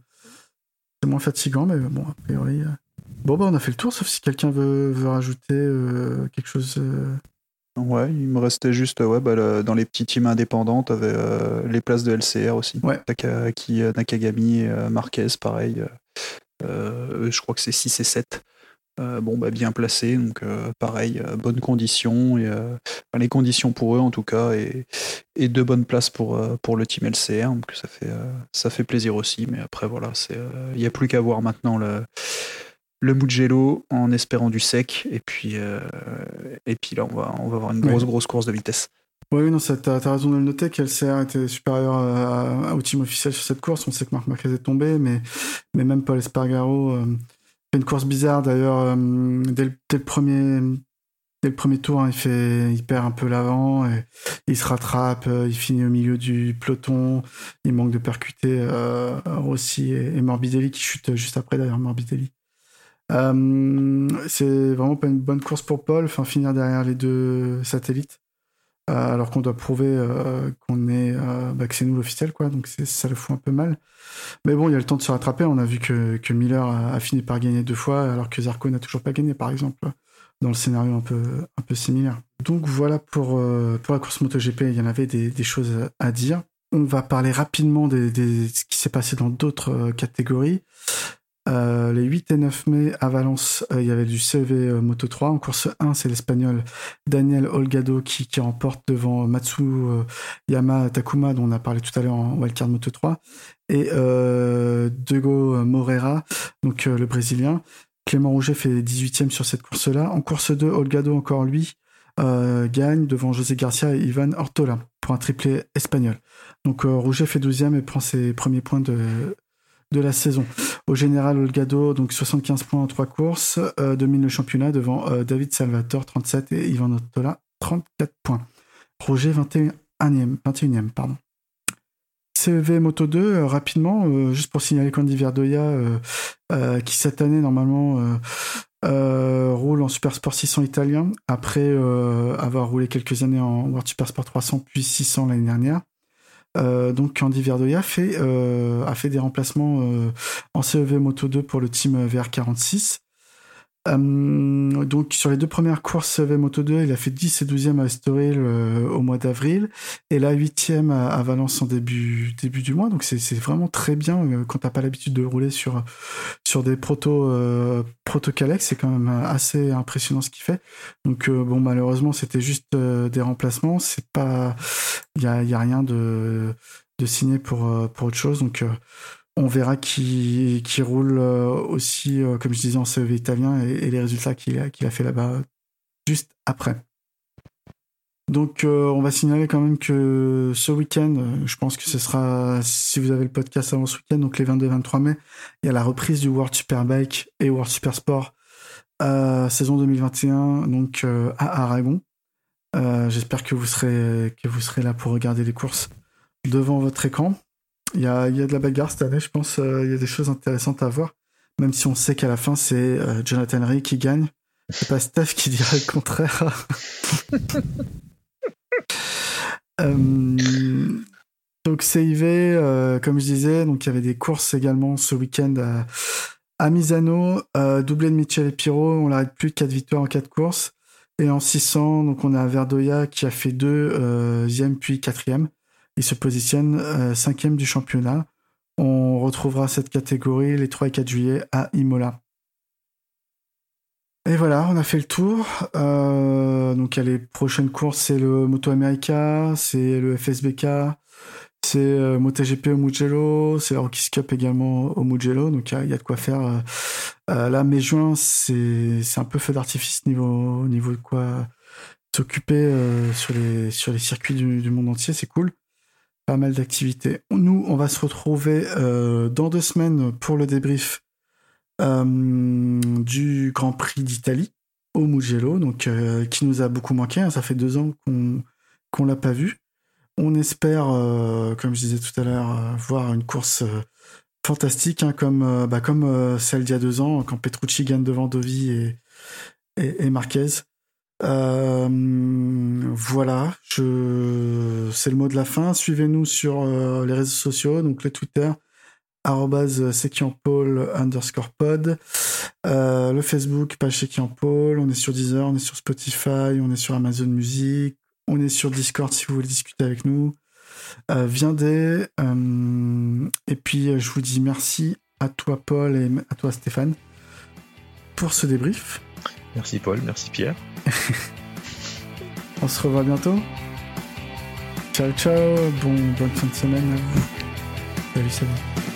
C'est moins fatigant, mais bon, a priori. Euh. Bon, bah, on a fait le tour, sauf si quelqu'un veut, veut rajouter quelque chose. Ouais, il me restait juste ouais, bah, dans les petits teams indépendants, t'avais euh, les places de LCR aussi. Ouais. Euh, Nakagami, euh, Marquez, pareil. je crois que c'est 6 et 7. bon, bah, bien placé, donc pareil, bonnes conditions, et, les conditions pour eux en tout cas, et, et de bonnes places pour, pour le team LCR, donc ça fait, ça fait plaisir aussi, mais après voilà, il n'y a plus qu'à voir maintenant le, le Mugello en espérant du sec, et puis, et puis là on va, on va avoir une grosse, grosse course de vitesse. Oui, non, t'as as raison de le noter qu'LCR était supérieur au team officiel sur cette course. On sait que Marc Marquez est tombé, mais, mais même Paul Espargaro fait une course bizarre d'ailleurs. dès, le premier, dès le premier tour, hein, il, fait, il perd un peu l'avant, et il se rattrape, il finit au milieu du peloton. Il manque de percuter euh, Rossi et, Morbidelli qui chute juste après d'ailleurs, Morbidelli. C'est vraiment pas une bonne course pour Paul, finir derrière les deux satellites. Euh, alors qu'on doit prouver euh, qu'on est euh, bah, que c'est nous l'officiel quoi. Donc ça le fout un peu mal. Mais bon il y a le temps de se rattraper. On a vu que, que Miller a, fini par gagner deux fois alors que Zarco n'a toujours pas gagné par exemple dans le scénario un peu un peu similaire. Donc voilà pour pour la course MotoGP. Il y en avait des choses à dire. On va parler rapidement de ce qui s'est passé dans d'autres catégories euh, les 8 et 9 mai à Valence, euh, il y avait du CV euh, Moto 3. En course 1, c'est l'Espagnol Daniel Olgado qui, qui remporte devant Matsu Yama Takuma, dont on a parlé tout à l'heure en Wildcard Moto 3, et Dego Moreira, donc le Brésilien. Clément Rouget fait 18e sur cette course-là. En course 2, Olgado, encore lui, gagne devant José Garcia et Ivan Ortola pour un triplé espagnol. Donc Rouget fait 12e et prend ses premiers points de, de la saison. Au général, Olgado, donc 75 points en trois courses, euh, domine le championnat devant euh, David Salvatore, 37, et Ivan Ottola, 34 points. Roger, 21e, 21e pardon. CEV Moto 2, euh, rapidement, juste pour signaler qu'Andy Verdoya, qui cette année, normalement, roule en Super Sport 600 italien, après avoir roulé quelques années en World Super Sport 300, puis 600 l'année dernière. Euh, donc Andy Verdoya fait, euh, a fait des remplacements euh, en CEV Moto 2 pour le team VR46. Euh, donc sur les deux premières courses CEV Moto 2, il a fait 10 et 12e à Estoril au mois d'avril et la 8e à, Valence en début début du mois. Donc c'est vraiment très bien quand t'as pas l'habitude de rouler sur sur des proto proto Calex, c'est quand même assez impressionnant ce qu'il fait. Donc bon malheureusement c'était juste des remplacements, c'est pas il y a, y a, rien de, de signé pour, euh, pour autre chose. Donc, euh, on verra qui, roule euh, aussi, comme je disais, en CEV italien et, les résultats qu'il a, a fait là-bas juste après. Donc, on va signaler quand même que ce week-end, je pense que ce sera, si vous avez le podcast avant ce week-end, donc les 22-23 mai, il y a la reprise du World Superbike et World Supersport saison 2021, donc à Aragon. Euh, j'espère que que vous serez là pour regarder les courses devant votre écran. Il y a, y a de la bagarre cette année, je pense. Euh, il y a des choses intéressantes à voir. Même si on sait qu'à la fin c'est euh, Jonathan Ray qui gagne. C'est pas Steph qui dirait le contraire. donc CIV, comme je disais, donc il y avait des courses également ce week-end à, Misano, doublé de Michel et Piro. On l'arrête plus de 4 victoires en 4 courses. Et en 600, donc on a Verdoya qui a fait deuxième puis quatrième. Il se positionne euh, cinquième du championnat. On retrouvera cette catégorie les 3 et 4 juillet à Imola. Et voilà, on a fait le tour. Euh, donc il y a les prochaines courses, c'est le Moto America, c'est le FSBK, c'est euh, MotoGP au Mugello, c'est la Rockies Cup également au Mugello, donc il y, a de quoi faire. Euh, là, mai-juin, c'est un peu feu d'artifice niveau, niveau de quoi s'occuper sur les circuits du, monde entier, c'est cool. Pas mal d'activités. Nous, on va se retrouver dans deux semaines pour le débrief du Grand Prix d'Italie au Mugello, donc qui nous a beaucoup manqué. Hein. ça fait deux ans qu'on qu'on l'a pas vu. On espère, euh, comme je disais tout à l'heure, euh, voir une course euh, fantastique, hein, comme, bah, celle d'il y a deux ans, quand Petrucci gagne devant Dovi et, Marquez. Voilà, je... c'est le mot de la fin. Suivez-nous sur les réseaux sociaux, donc le Twitter, sekianpaul underscore pod, le Facebook, page sekianpaul, on est sur Deezer, on est sur Spotify, on est sur Amazon Music, on est sur Discord si vous voulez discuter avec nous. Euh, viendez. Euh, et puis, je vous dis merci à toi, Paul, et à toi, Stéphane, pour ce débrief. Merci Paul, merci Pierre. On se revoit bientôt. Ciao ciao, bon, bonne fin de semaine à vous. Salut salut.